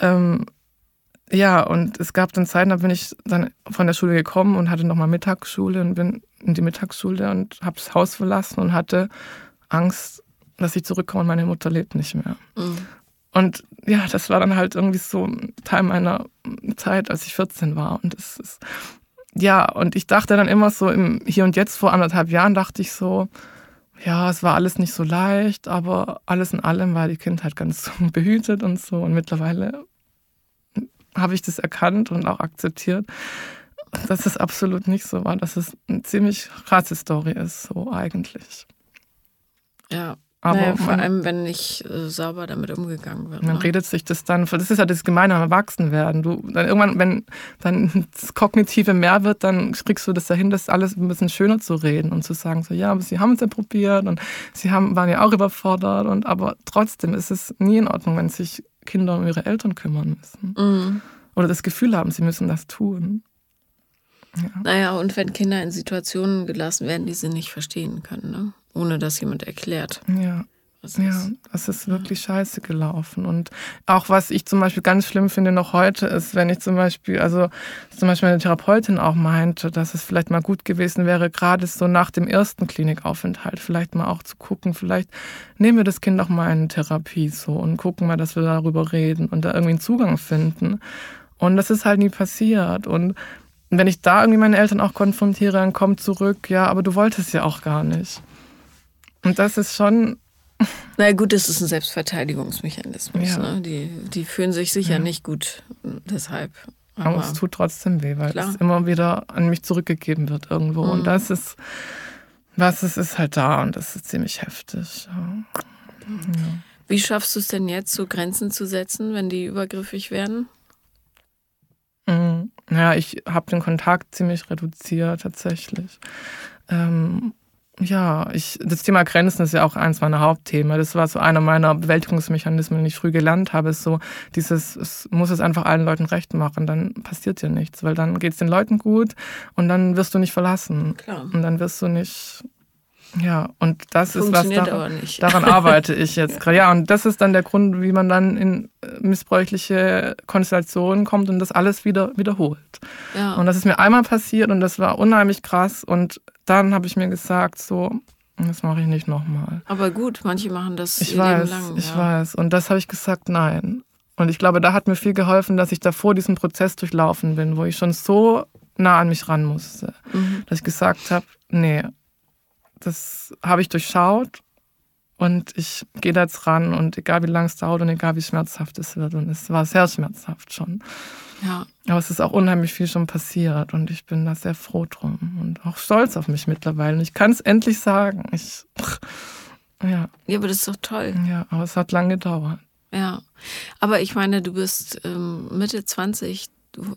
ähm, ja, und es gab dann Zeiten, da bin ich dann von der Schule gekommen und hatte nochmal Mittagsschule und bin in die Mittagsschule und habe das Haus verlassen und hatte Angst, dass ich zurückkomme und meine Mutter lebt nicht mehr. Mhm. Und ja, das war dann halt irgendwie so ein Teil meiner Zeit, als ich 14 war. Und es ist, ja, und ich dachte dann immer so im Hier und Jetzt vor anderthalb Jahren dachte ich so, ja, es war alles nicht so leicht, aber alles in allem war die Kindheit ganz behütet und so. Und mittlerweile habe ich das erkannt und auch akzeptiert, dass es absolut nicht so war, dass es eine ziemlich krasse Story ist, so eigentlich. Ja, aber naja, vor allem, wenn nicht äh, sauber damit umgegangen wird. Man ne? redet sich das dann, das ist ja das Gemeine am Erwachsenwerden. Du, dann irgendwann, wenn dann das Kognitive mehr wird, dann kriegst du das dahin, das alles ein bisschen schöner zu reden und zu sagen, so, ja, aber sie haben es ja probiert und sie haben, waren ja auch überfordert und aber trotzdem ist es nie in Ordnung, wenn sich Kinder um ihre Eltern kümmern müssen. Mhm. Oder das Gefühl haben, sie müssen das tun. Ja. Naja, und wenn Kinder in Situationen gelassen werden, die sie nicht verstehen können, ne? Ohne dass jemand erklärt. Ja. Das ja, das ist wirklich ja. scheiße gelaufen. Und auch was ich zum Beispiel ganz schlimm finde noch heute ist, wenn ich zum Beispiel, also zum Beispiel meine Therapeutin auch meinte, dass es vielleicht mal gut gewesen wäre, gerade so nach dem ersten Klinikaufenthalt, vielleicht mal auch zu gucken, vielleicht nehmen wir das Kind auch mal in Therapie so und gucken mal, dass wir darüber reden und da irgendwie einen Zugang finden. Und das ist halt nie passiert. Und wenn ich da irgendwie meine Eltern auch konfrontiere, dann kommt zurück, ja, aber du wolltest ja auch gar nicht. Und das ist schon. Na gut, das ist ein Selbstverteidigungsmechanismus. Ja. Ne? Die, die fühlen sich sicher ja. nicht gut deshalb. Aber, aber, es tut trotzdem weh, weil klar. es immer wieder an mich zurückgegeben wird irgendwo. Mhm. Und das ist, was es ist halt da und das ist ziemlich heftig. Ja. Wie schaffst du es denn jetzt, so Grenzen zu setzen, wenn die übergriffig werden? ja, ich habe den Kontakt ziemlich reduziert tatsächlich. Ähm, ja, ich, das Thema Grenzen ist ja auch eins meiner Hauptthemen. Das war so einer meiner Bewältigungsmechanismen, die ich früh gelernt habe, ist so dieses, es muss es einfach allen Leuten recht machen, dann passiert dir nichts, weil dann geht es den Leuten gut und dann wirst du nicht verlassen. Klar. Und dann wirst du nicht ja, und das ist was daran, daran arbeite ich jetzt gerade. Ja, und das ist dann der Grund, wie man dann in äh, missbräuchliche Konstellationen kommt und das alles wieder wiederholt. Ja. Und das ist mir einmal passiert und das war unheimlich krass. Und dann habe ich mir gesagt, so, das mache ich nicht nochmal. Aber gut, manche machen das ich weiß, lang, Ich ja. weiß. Und das habe ich gesagt, nein. Und ich glaube, da hat mir viel geholfen, dass ich davor diesen Prozess durchlaufen bin, wo ich schon so nah an mich ran musste, mhm. dass ich gesagt habe, nee, das habe ich durchschaut und ich gehe da jetzt ran und egal wie lange es dauert und egal wie schmerzhaft es wird und es war sehr schmerzhaft schon. Ja. Aber es ist auch unheimlich viel schon passiert und ich bin da sehr froh drum und auch stolz auf mich mittlerweile. Und ich kann es endlich sagen. Ich, ja. ja, aber das ist doch toll. Ja, aber es hat lange gedauert. Ja, aber ich meine, du bist ähm, Mitte 20, du,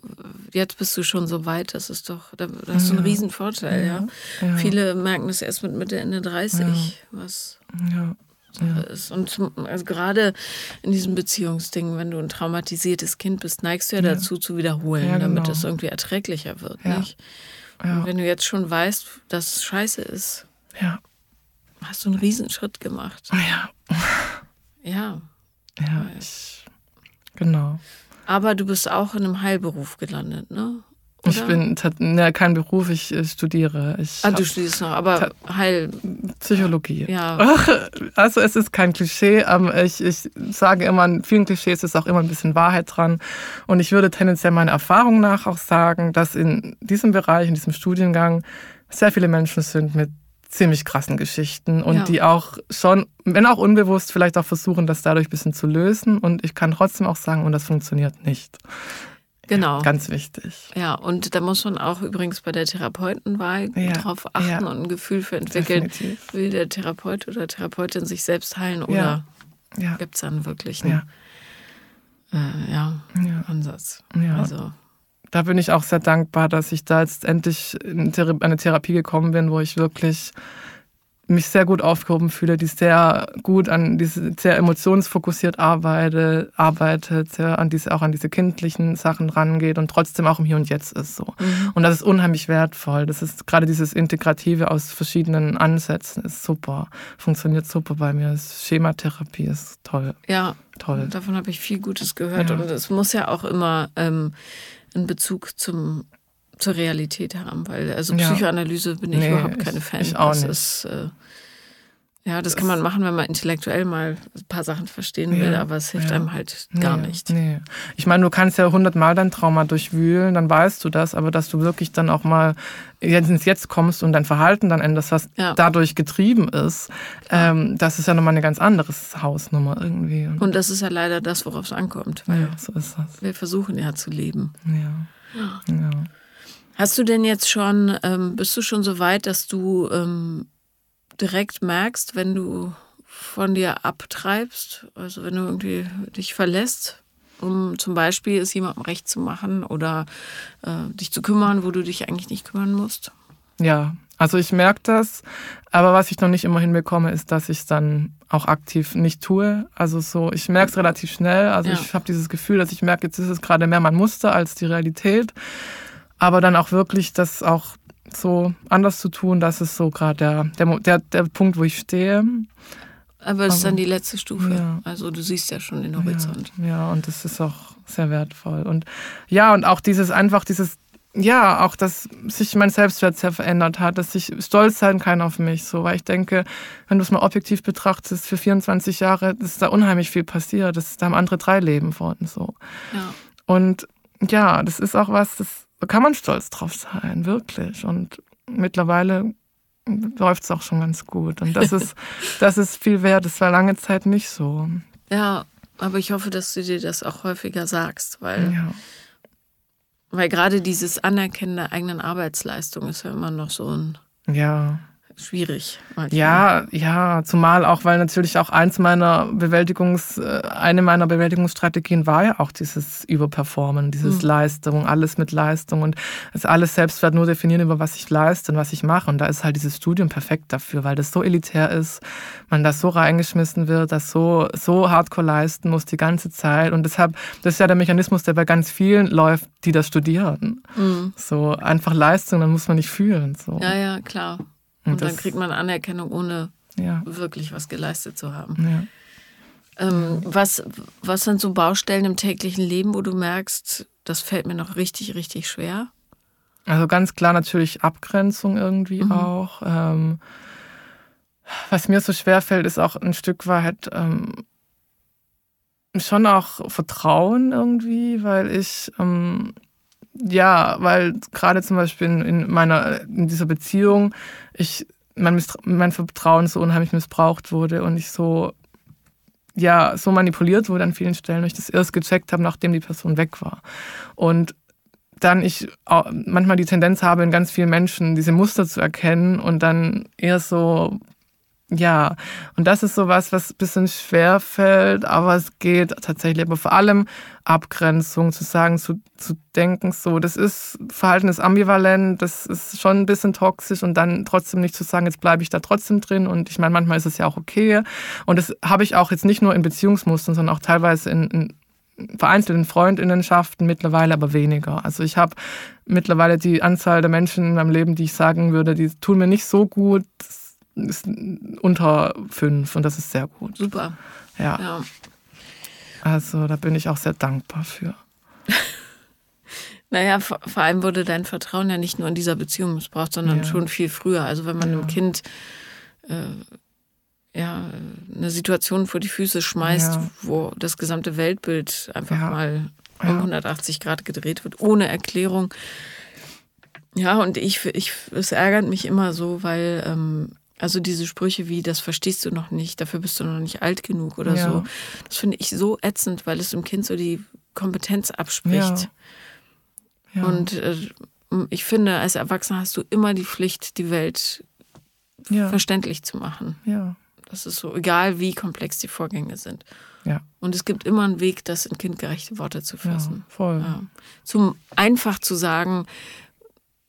jetzt bist du schon so weit, das ist doch, da, hast du einen riesen Vorteil, ja. ja. Viele merken das erst mit Mitte, Ende 30, was ist. Und zum, also gerade in diesem Beziehungsding, wenn du ein traumatisiertes Kind bist, neigst du ja, dazu zu wiederholen, genau. damit es irgendwie erträglicher wird, nicht? Und wenn du jetzt schon weißt, dass es scheiße ist, ja. hast du einen Riesenschritt gemacht. Ja. Ja. Ja, ich, genau. Aber du bist auch in einem Heilberuf gelandet, ne? Oder? Ich bin ne, kein Beruf, ich studiere. Ich ah, du studierst noch, aber Heil. Psychologie. Ja. Also es ist kein Klischee. Ich, ich sage immer, in vielen Klischees ist auch immer ein bisschen Wahrheit dran. Und ich würde tendenziell meiner Erfahrung nach auch sagen, dass in diesem Bereich, in diesem Studiengang sehr viele Menschen sind mit ziemlich krassen Geschichten und ja. die auch schon, wenn auch unbewusst, vielleicht auch versuchen, das dadurch ein bisschen zu lösen. Und ich kann trotzdem auch sagen, und das funktioniert nicht. Genau. Ganz wichtig. Ja, und da muss man auch übrigens bei der Therapeutenwahl ja. drauf achten ja. und ein Gefühl für entwickeln, Definitiv. will der Therapeut oder Therapeutin sich selbst heilen oder ja. gibt es dann wirklich einen äh, ja. Ansatz. Also da bin ich auch sehr dankbar, dass ich da jetzt endlich in eine Therapie gekommen bin, wo ich wirklich mich sehr gut aufgehoben fühle, die sehr gut an diese, sehr emotionsfokussiert arbeite, arbeitet, sehr an diese, auch an diese kindlichen Sachen rangeht und trotzdem auch im Hier und Jetzt ist so. Mhm. Und das ist unheimlich wertvoll. Das ist gerade dieses Integrative aus verschiedenen Ansätzen ist super. Funktioniert super bei mir. Das Schematherapie ist toll. Ja. Toll. Davon habe ich viel Gutes gehört. Ja. Und es muss ja auch immer ähm, einen Bezug zum, zur Realität haben, weil also Psychoanalyse bin ich nee, überhaupt keine Fan. Ich auch das nicht. ist äh, ja, das kann man machen, wenn man intellektuell mal ein paar Sachen verstehen will, ja, aber es hilft ja. einem halt gar nee, nicht. Nee. Ich meine, du kannst ja hundertmal dein Trauma durchwühlen, dann weißt du das, aber dass du wirklich dann auch mal ins Jetzt kommst und dein Verhalten dann änderst, was ja. dadurch getrieben ist, ähm, das ist ja nochmal eine ganz andere Hausnummer irgendwie. Und das ist ja leider das, worauf es ankommt. Weil ja, so ist das. Wir versuchen ja zu leben. Ja. ja. Hast du denn jetzt schon, ähm, bist du schon so weit, dass du ähm, direkt merkst, wenn du von dir abtreibst, also wenn du irgendwie dich verlässt, um zum Beispiel es jemandem recht zu machen oder äh, dich zu kümmern, wo du dich eigentlich nicht kümmern musst? Ja, also ich merke das, aber was ich noch nicht immer hinbekomme, ist, dass ich es dann auch aktiv nicht tue. Also so, ich merke es relativ schnell. Also ja. ich habe dieses Gefühl, dass ich merke, jetzt ist es gerade mehr mein Muster als die Realität. Aber dann auch wirklich das auch so anders zu tun, das ist so gerade der, der, der, der Punkt, wo ich stehe. Aber es ist dann die letzte Stufe. Ja. Also du siehst ja schon den Horizont. Ja, ja, und das ist auch sehr wertvoll. Und ja, und auch dieses einfach, dieses, ja, auch, dass sich mein Selbstwert sehr verändert hat, dass ich stolz sein kann auf mich, so, weil ich denke, wenn du es mal objektiv betrachtest, für 24 Jahre, das ist da unheimlich viel passiert. Das, da haben andere drei Leben vor und so. Ja. Und ja, das ist auch was, das da kann man stolz drauf sein, wirklich. Und mittlerweile läuft es auch schon ganz gut. Und das ist, das ist viel wert. Das war lange Zeit nicht so. Ja, aber ich hoffe, dass du dir das auch häufiger sagst, weil, ja. weil gerade dieses Anerkennen der eigenen Arbeitsleistung ist ja immer noch so ein. Ja. Schwierig. Manchmal. Ja, ja, zumal auch, weil natürlich auch eins meiner Bewältigungs, äh, eine meiner Bewältigungsstrategien war ja auch dieses Überperformen, dieses mhm. Leistung, alles mit Leistung und es alles Selbstwert nur definieren über was ich leiste und was ich mache. Und da ist halt dieses Studium perfekt dafür, weil das so elitär ist, man da so reingeschmissen wird, das so, so hardcore leisten muss die ganze Zeit. Und deshalb, das ist ja der Mechanismus, der bei ganz vielen läuft, die das studieren. Mhm. So einfach Leistung, dann muss man nicht fühlen. So. Ja, ja, klar. Und, und dann kriegt man Anerkennung, ohne ja. wirklich was geleistet zu haben. Ja. Ähm, was, was sind so Baustellen im täglichen Leben, wo du merkst, das fällt mir noch richtig, richtig schwer? Also ganz klar natürlich Abgrenzung irgendwie mhm. auch. Ähm, was mir so schwer fällt, ist auch ein Stück weit ähm, schon auch Vertrauen irgendwie, weil ich ähm, ja, weil gerade zum Beispiel in, in, meiner, in dieser Beziehung, ich, mein, mein Vertrauen so unheimlich missbraucht wurde und ich so, ja, so manipuliert wurde an vielen Stellen und ich das erst gecheckt habe, nachdem die Person weg war. Und dann ich manchmal die Tendenz habe, in ganz vielen Menschen diese Muster zu erkennen und dann eher so ja, und das ist sowas, was ein bisschen schwer fällt, aber es geht tatsächlich. Aber vor allem Abgrenzung, zu sagen, zu, zu denken, so, das ist, Verhalten ist ambivalent, das ist schon ein bisschen toxisch und dann trotzdem nicht zu sagen, jetzt bleibe ich da trotzdem drin. Und ich meine, manchmal ist es ja auch okay. Und das habe ich auch jetzt nicht nur in Beziehungsmustern, sondern auch teilweise in, in vereinzelten Freundinnenschaften mittlerweile aber weniger. Also ich habe mittlerweile die Anzahl der Menschen in meinem Leben, die ich sagen würde, die tun mir nicht so gut ist unter fünf und das ist sehr gut. Super. Ja. ja. Also da bin ich auch sehr dankbar für. naja, vor, vor, allem wurde dein Vertrauen ja nicht nur in dieser Beziehung missbraucht, sondern ja. schon viel früher. Also wenn man ja. einem Kind äh, ja, eine Situation vor die Füße schmeißt, wo das gesamte Weltbild einfach mal um 180 Grad gedreht wird, ohne Erklärung. Ja, und ich, ich, es ärgert mich immer so, weil ähm, also diese Sprüche wie, das verstehst du noch nicht, dafür bist du noch nicht alt genug oder ja. so. Das finde ich so ätzend, weil es dem Kind so die Kompetenz abspricht. Ja. Ja. Und äh, ich finde, als Erwachsener hast du immer die Pflicht, die Welt verständlich zu machen. Ja. Das ist so, egal wie komplex die Vorgänge sind. Ja. Und es gibt immer einen Weg, das in kindgerechte Worte zu fassen. Voll. Zum einfach zu sagen,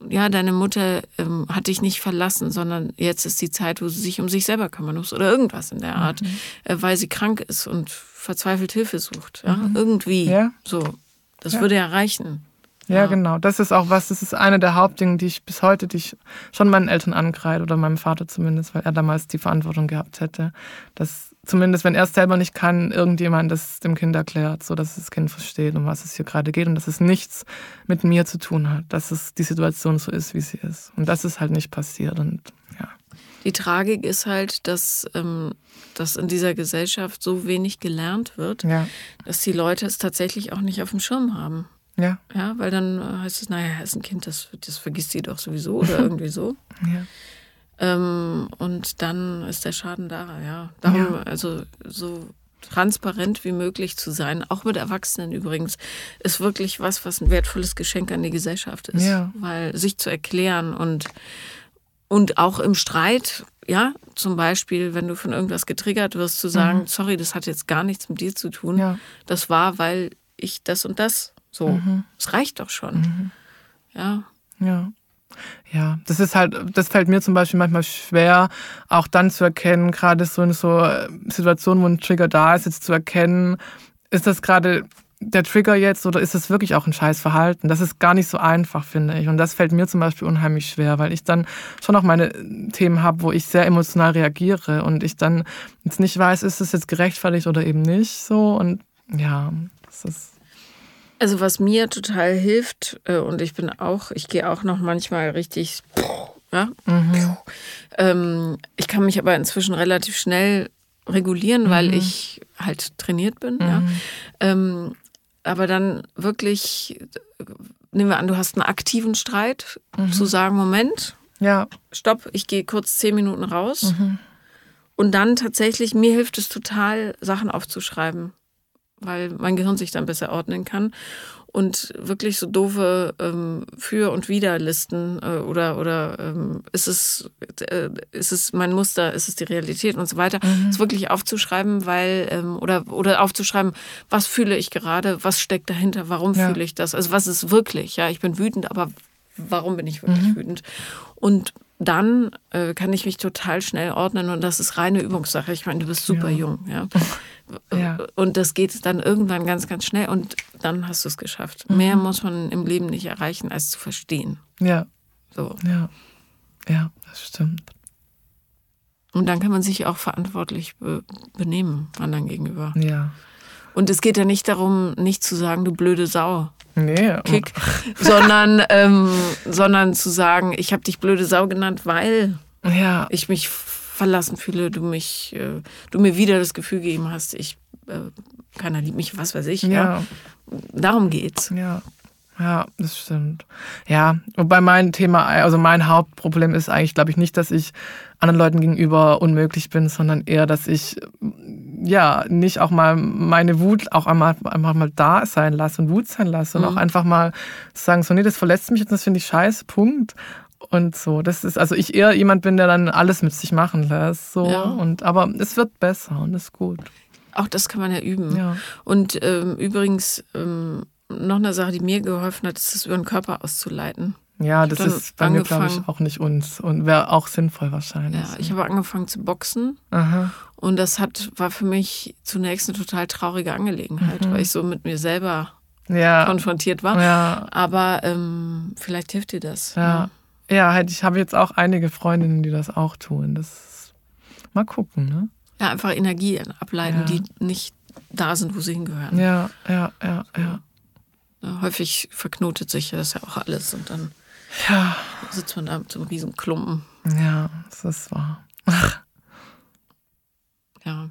ja, deine Mutter ähm, hat dich nicht verlassen, sondern jetzt ist die Zeit, wo sie sich um sich selber kümmern muss oder irgendwas in der Art, mhm. äh, weil sie krank ist und verzweifelt Hilfe sucht. Ja? Mhm. Irgendwie. Ja. So. Das ja. würde ja reichen. Ja, ja, genau. Das ist auch was, das ist eine der Hauptdinge, die ich bis heute, die ich schon meinen Eltern ankreide oder meinem Vater zumindest, weil er damals die Verantwortung gehabt hätte, dass zumindest, wenn er es selber nicht kann, irgendjemand das dem Kind erklärt, so dass das Kind versteht, um was es hier gerade geht und dass es nichts mit mir zu tun hat, dass es die Situation so ist, wie sie ist. Und das ist halt nicht passiert und ja. Die Tragik ist halt, dass, ähm, dass in dieser Gesellschaft so wenig gelernt wird, ja. dass die Leute es tatsächlich auch nicht auf dem Schirm haben. Ja. Ja, weil dann äh, heißt es, naja, ist ein Kind, das, das vergisst sie doch sowieso oder irgendwie so. ja. Ähm, und dann ist der Schaden da, ja. Darum, ja. also so transparent wie möglich zu sein, auch mit Erwachsenen übrigens, ist wirklich was, was ein wertvolles Geschenk an die Gesellschaft ist. Ja. Weil sich zu erklären und, und auch im Streit, ja, zum Beispiel, wenn du von irgendwas getriggert wirst, zu sagen, mhm. sorry, das hat jetzt gar nichts mit dir zu tun. Ja. Das war, weil ich das und das so. Mhm. Es reicht doch schon. Mhm. Ja. Ja. Ja, das ist halt, das fällt mir zum Beispiel manchmal schwer, auch dann zu erkennen, gerade so in so äh, Situationen, wo ein Trigger da ist, jetzt zu erkennen, ist das gerade der Trigger jetzt oder ist es wirklich auch ein Scheißverhalten? Das ist gar nicht so einfach, finde ich. Und das fällt mir zum Beispiel unheimlich schwer, weil ich dann schon auch meine Themen habe, wo ich sehr emotional reagiere und ich dann jetzt nicht weiß, ist es jetzt gerechtfertigt oder eben nicht so. Und ja, das ist also was mir total hilft, äh, und ich bin auch, ich gehe auch noch manchmal richtig, ja, mhm. ähm, ich kann mich aber inzwischen relativ schnell regulieren, mhm. weil ich halt trainiert bin. Mhm. Ja. Ähm, aber dann wirklich, nehmen wir an, du hast einen aktiven Streit, mhm. zu sagen, Moment, ja. stopp, ich gehe kurz zehn Minuten raus. Mhm. Und dann tatsächlich, mir hilft es total, Sachen aufzuschreiben weil mein Gehirn sich dann besser ordnen kann. und wirklich so doofe ähm, Für- und Widerlisten äh, oder, oder ähm, ist, es, äh, ist es mein Muster, ist es die Realität und so weiter, mhm. es wirklich aufzuschreiben, weil, ähm, oder, oder aufzuschreiben, was fühle ich gerade, was steckt dahinter, warum ja. fühle ich das, also was ist wirklich, ja, ich bin wütend, aber warum bin ich wirklich mhm. wütend? Und dann äh, kann ich mich total schnell ordnen und das ist reine Übungssache. Ich meine, du bist super ja. jung, ja? ja. Und das geht dann irgendwann ganz, ganz schnell und dann hast du es geschafft. Mhm. Mehr muss man im Leben nicht erreichen, als zu verstehen. Ja. So. Ja. Ja, das stimmt. Und dann kann man sich auch verantwortlich be benehmen anderen gegenüber. Ja. Und es geht ja nicht darum, nicht zu sagen, du blöde Sau. Nee. Kick, sondern, ähm, sondern zu sagen, ich habe dich blöde Sau genannt, weil ja. ich mich verlassen fühle, du mich, äh, du mir wieder das Gefühl gegeben hast, ich, äh, keiner liebt mich, was weiß ich. Ja. ja. Darum geht's. Ja. Ja, das stimmt. Ja, wobei mein Thema, also mein Hauptproblem ist eigentlich, glaube ich, nicht, dass ich anderen Leuten gegenüber unmöglich bin, sondern eher, dass ich ja nicht auch mal meine Wut auch einmal, einfach mal da sein lasse und Wut sein lasse und mhm. auch einfach mal sagen, so, nee, das verletzt mich und das finde ich scheiße, Punkt. Und so, das ist, also ich eher jemand bin, der dann alles mit sich machen lässt. So. Ja. Und, aber es wird besser und ist gut. Auch das kann man ja üben. Ja. Und ähm, übrigens, ähm, noch eine Sache, die mir geholfen hat, ist es über den Körper auszuleiten. Ja, das ist bei mir, glaube ich, auch nicht uns und wäre auch sinnvoll wahrscheinlich. Ja, ich habe angefangen zu boxen Aha. und das hat, war für mich zunächst eine total traurige Angelegenheit, mhm. weil ich so mit mir selber ja. konfrontiert war. Ja. Aber ähm, vielleicht hilft dir das. Ja, ja, ja halt, ich habe jetzt auch einige Freundinnen, die das auch tun. Das mal gucken, ne? Ja, einfach Energie ableiten, die nicht da sind, wo sie hingehören. Ja, ja, ja, ja. Häufig verknotet sich das ja auch alles und dann ja. sitzt man da mit so einem riesen Klumpen. Ja, das ist wahr. ja.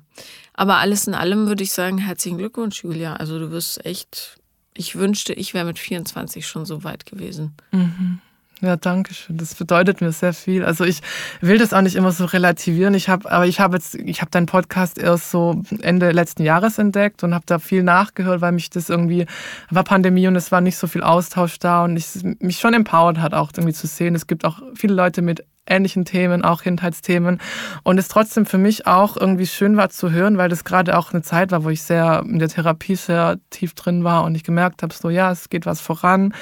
Aber alles in allem würde ich sagen, herzlichen Glückwunsch, Julia. Also du wirst echt, ich wünschte, ich wäre mit 24 schon so weit gewesen. Mhm. Ja, danke schön. Das bedeutet mir sehr viel. Also ich will das auch nicht immer so relativieren. Ich habe, aber ich habe jetzt, ich habe deinen Podcast erst so Ende letzten Jahres entdeckt und habe da viel nachgehört, weil mich das irgendwie war Pandemie und es war nicht so viel Austausch da und ich mich schon empowered hat auch irgendwie zu sehen. Es gibt auch viele Leute mit ähnlichen Themen, auch Kindheitsthemen. Und es trotzdem für mich auch irgendwie schön war zu hören, weil das gerade auch eine Zeit war, wo ich sehr in der Therapie sehr tief drin war und ich gemerkt habe, so ja, es geht was voran.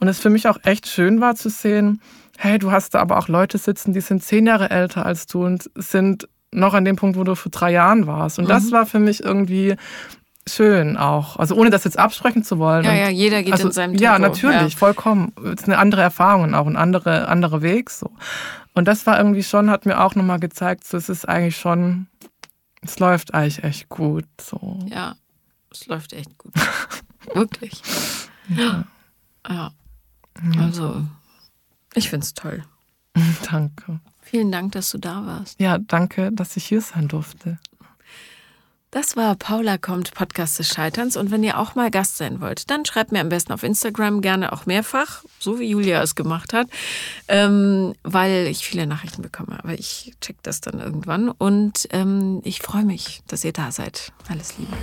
Und es für mich auch echt schön war zu sehen, hey, du hast da aber auch Leute sitzen, die sind zehn Jahre älter als du und sind noch an dem Punkt, wo du vor drei Jahren warst. Und mhm. das war für mich irgendwie schön auch. Also ohne das jetzt absprechen zu wollen. Ja, ja, jeder geht also, in seinem Tempo. Ja, natürlich, ja. vollkommen. Es ist eine andere Erfahrung und auch ein anderer andere Weg so. Und das war irgendwie schon, hat mir auch nochmal gezeigt, so es ist eigentlich schon, es läuft eigentlich echt gut. So. Ja, es läuft echt gut. Wirklich. ja. Ja. Also, ich finde es toll. danke. Vielen Dank, dass du da warst. Ja, danke, dass ich hier sein durfte. Das war Paula kommt, Podcast des Scheiterns. Und wenn ihr auch mal Gast sein wollt, dann schreibt mir am besten auf Instagram gerne auch mehrfach, so wie Julia es gemacht hat, ähm, weil ich viele Nachrichten bekomme. Aber ich check das dann irgendwann. Und ähm, ich freue mich, dass ihr da seid. Alles Liebe.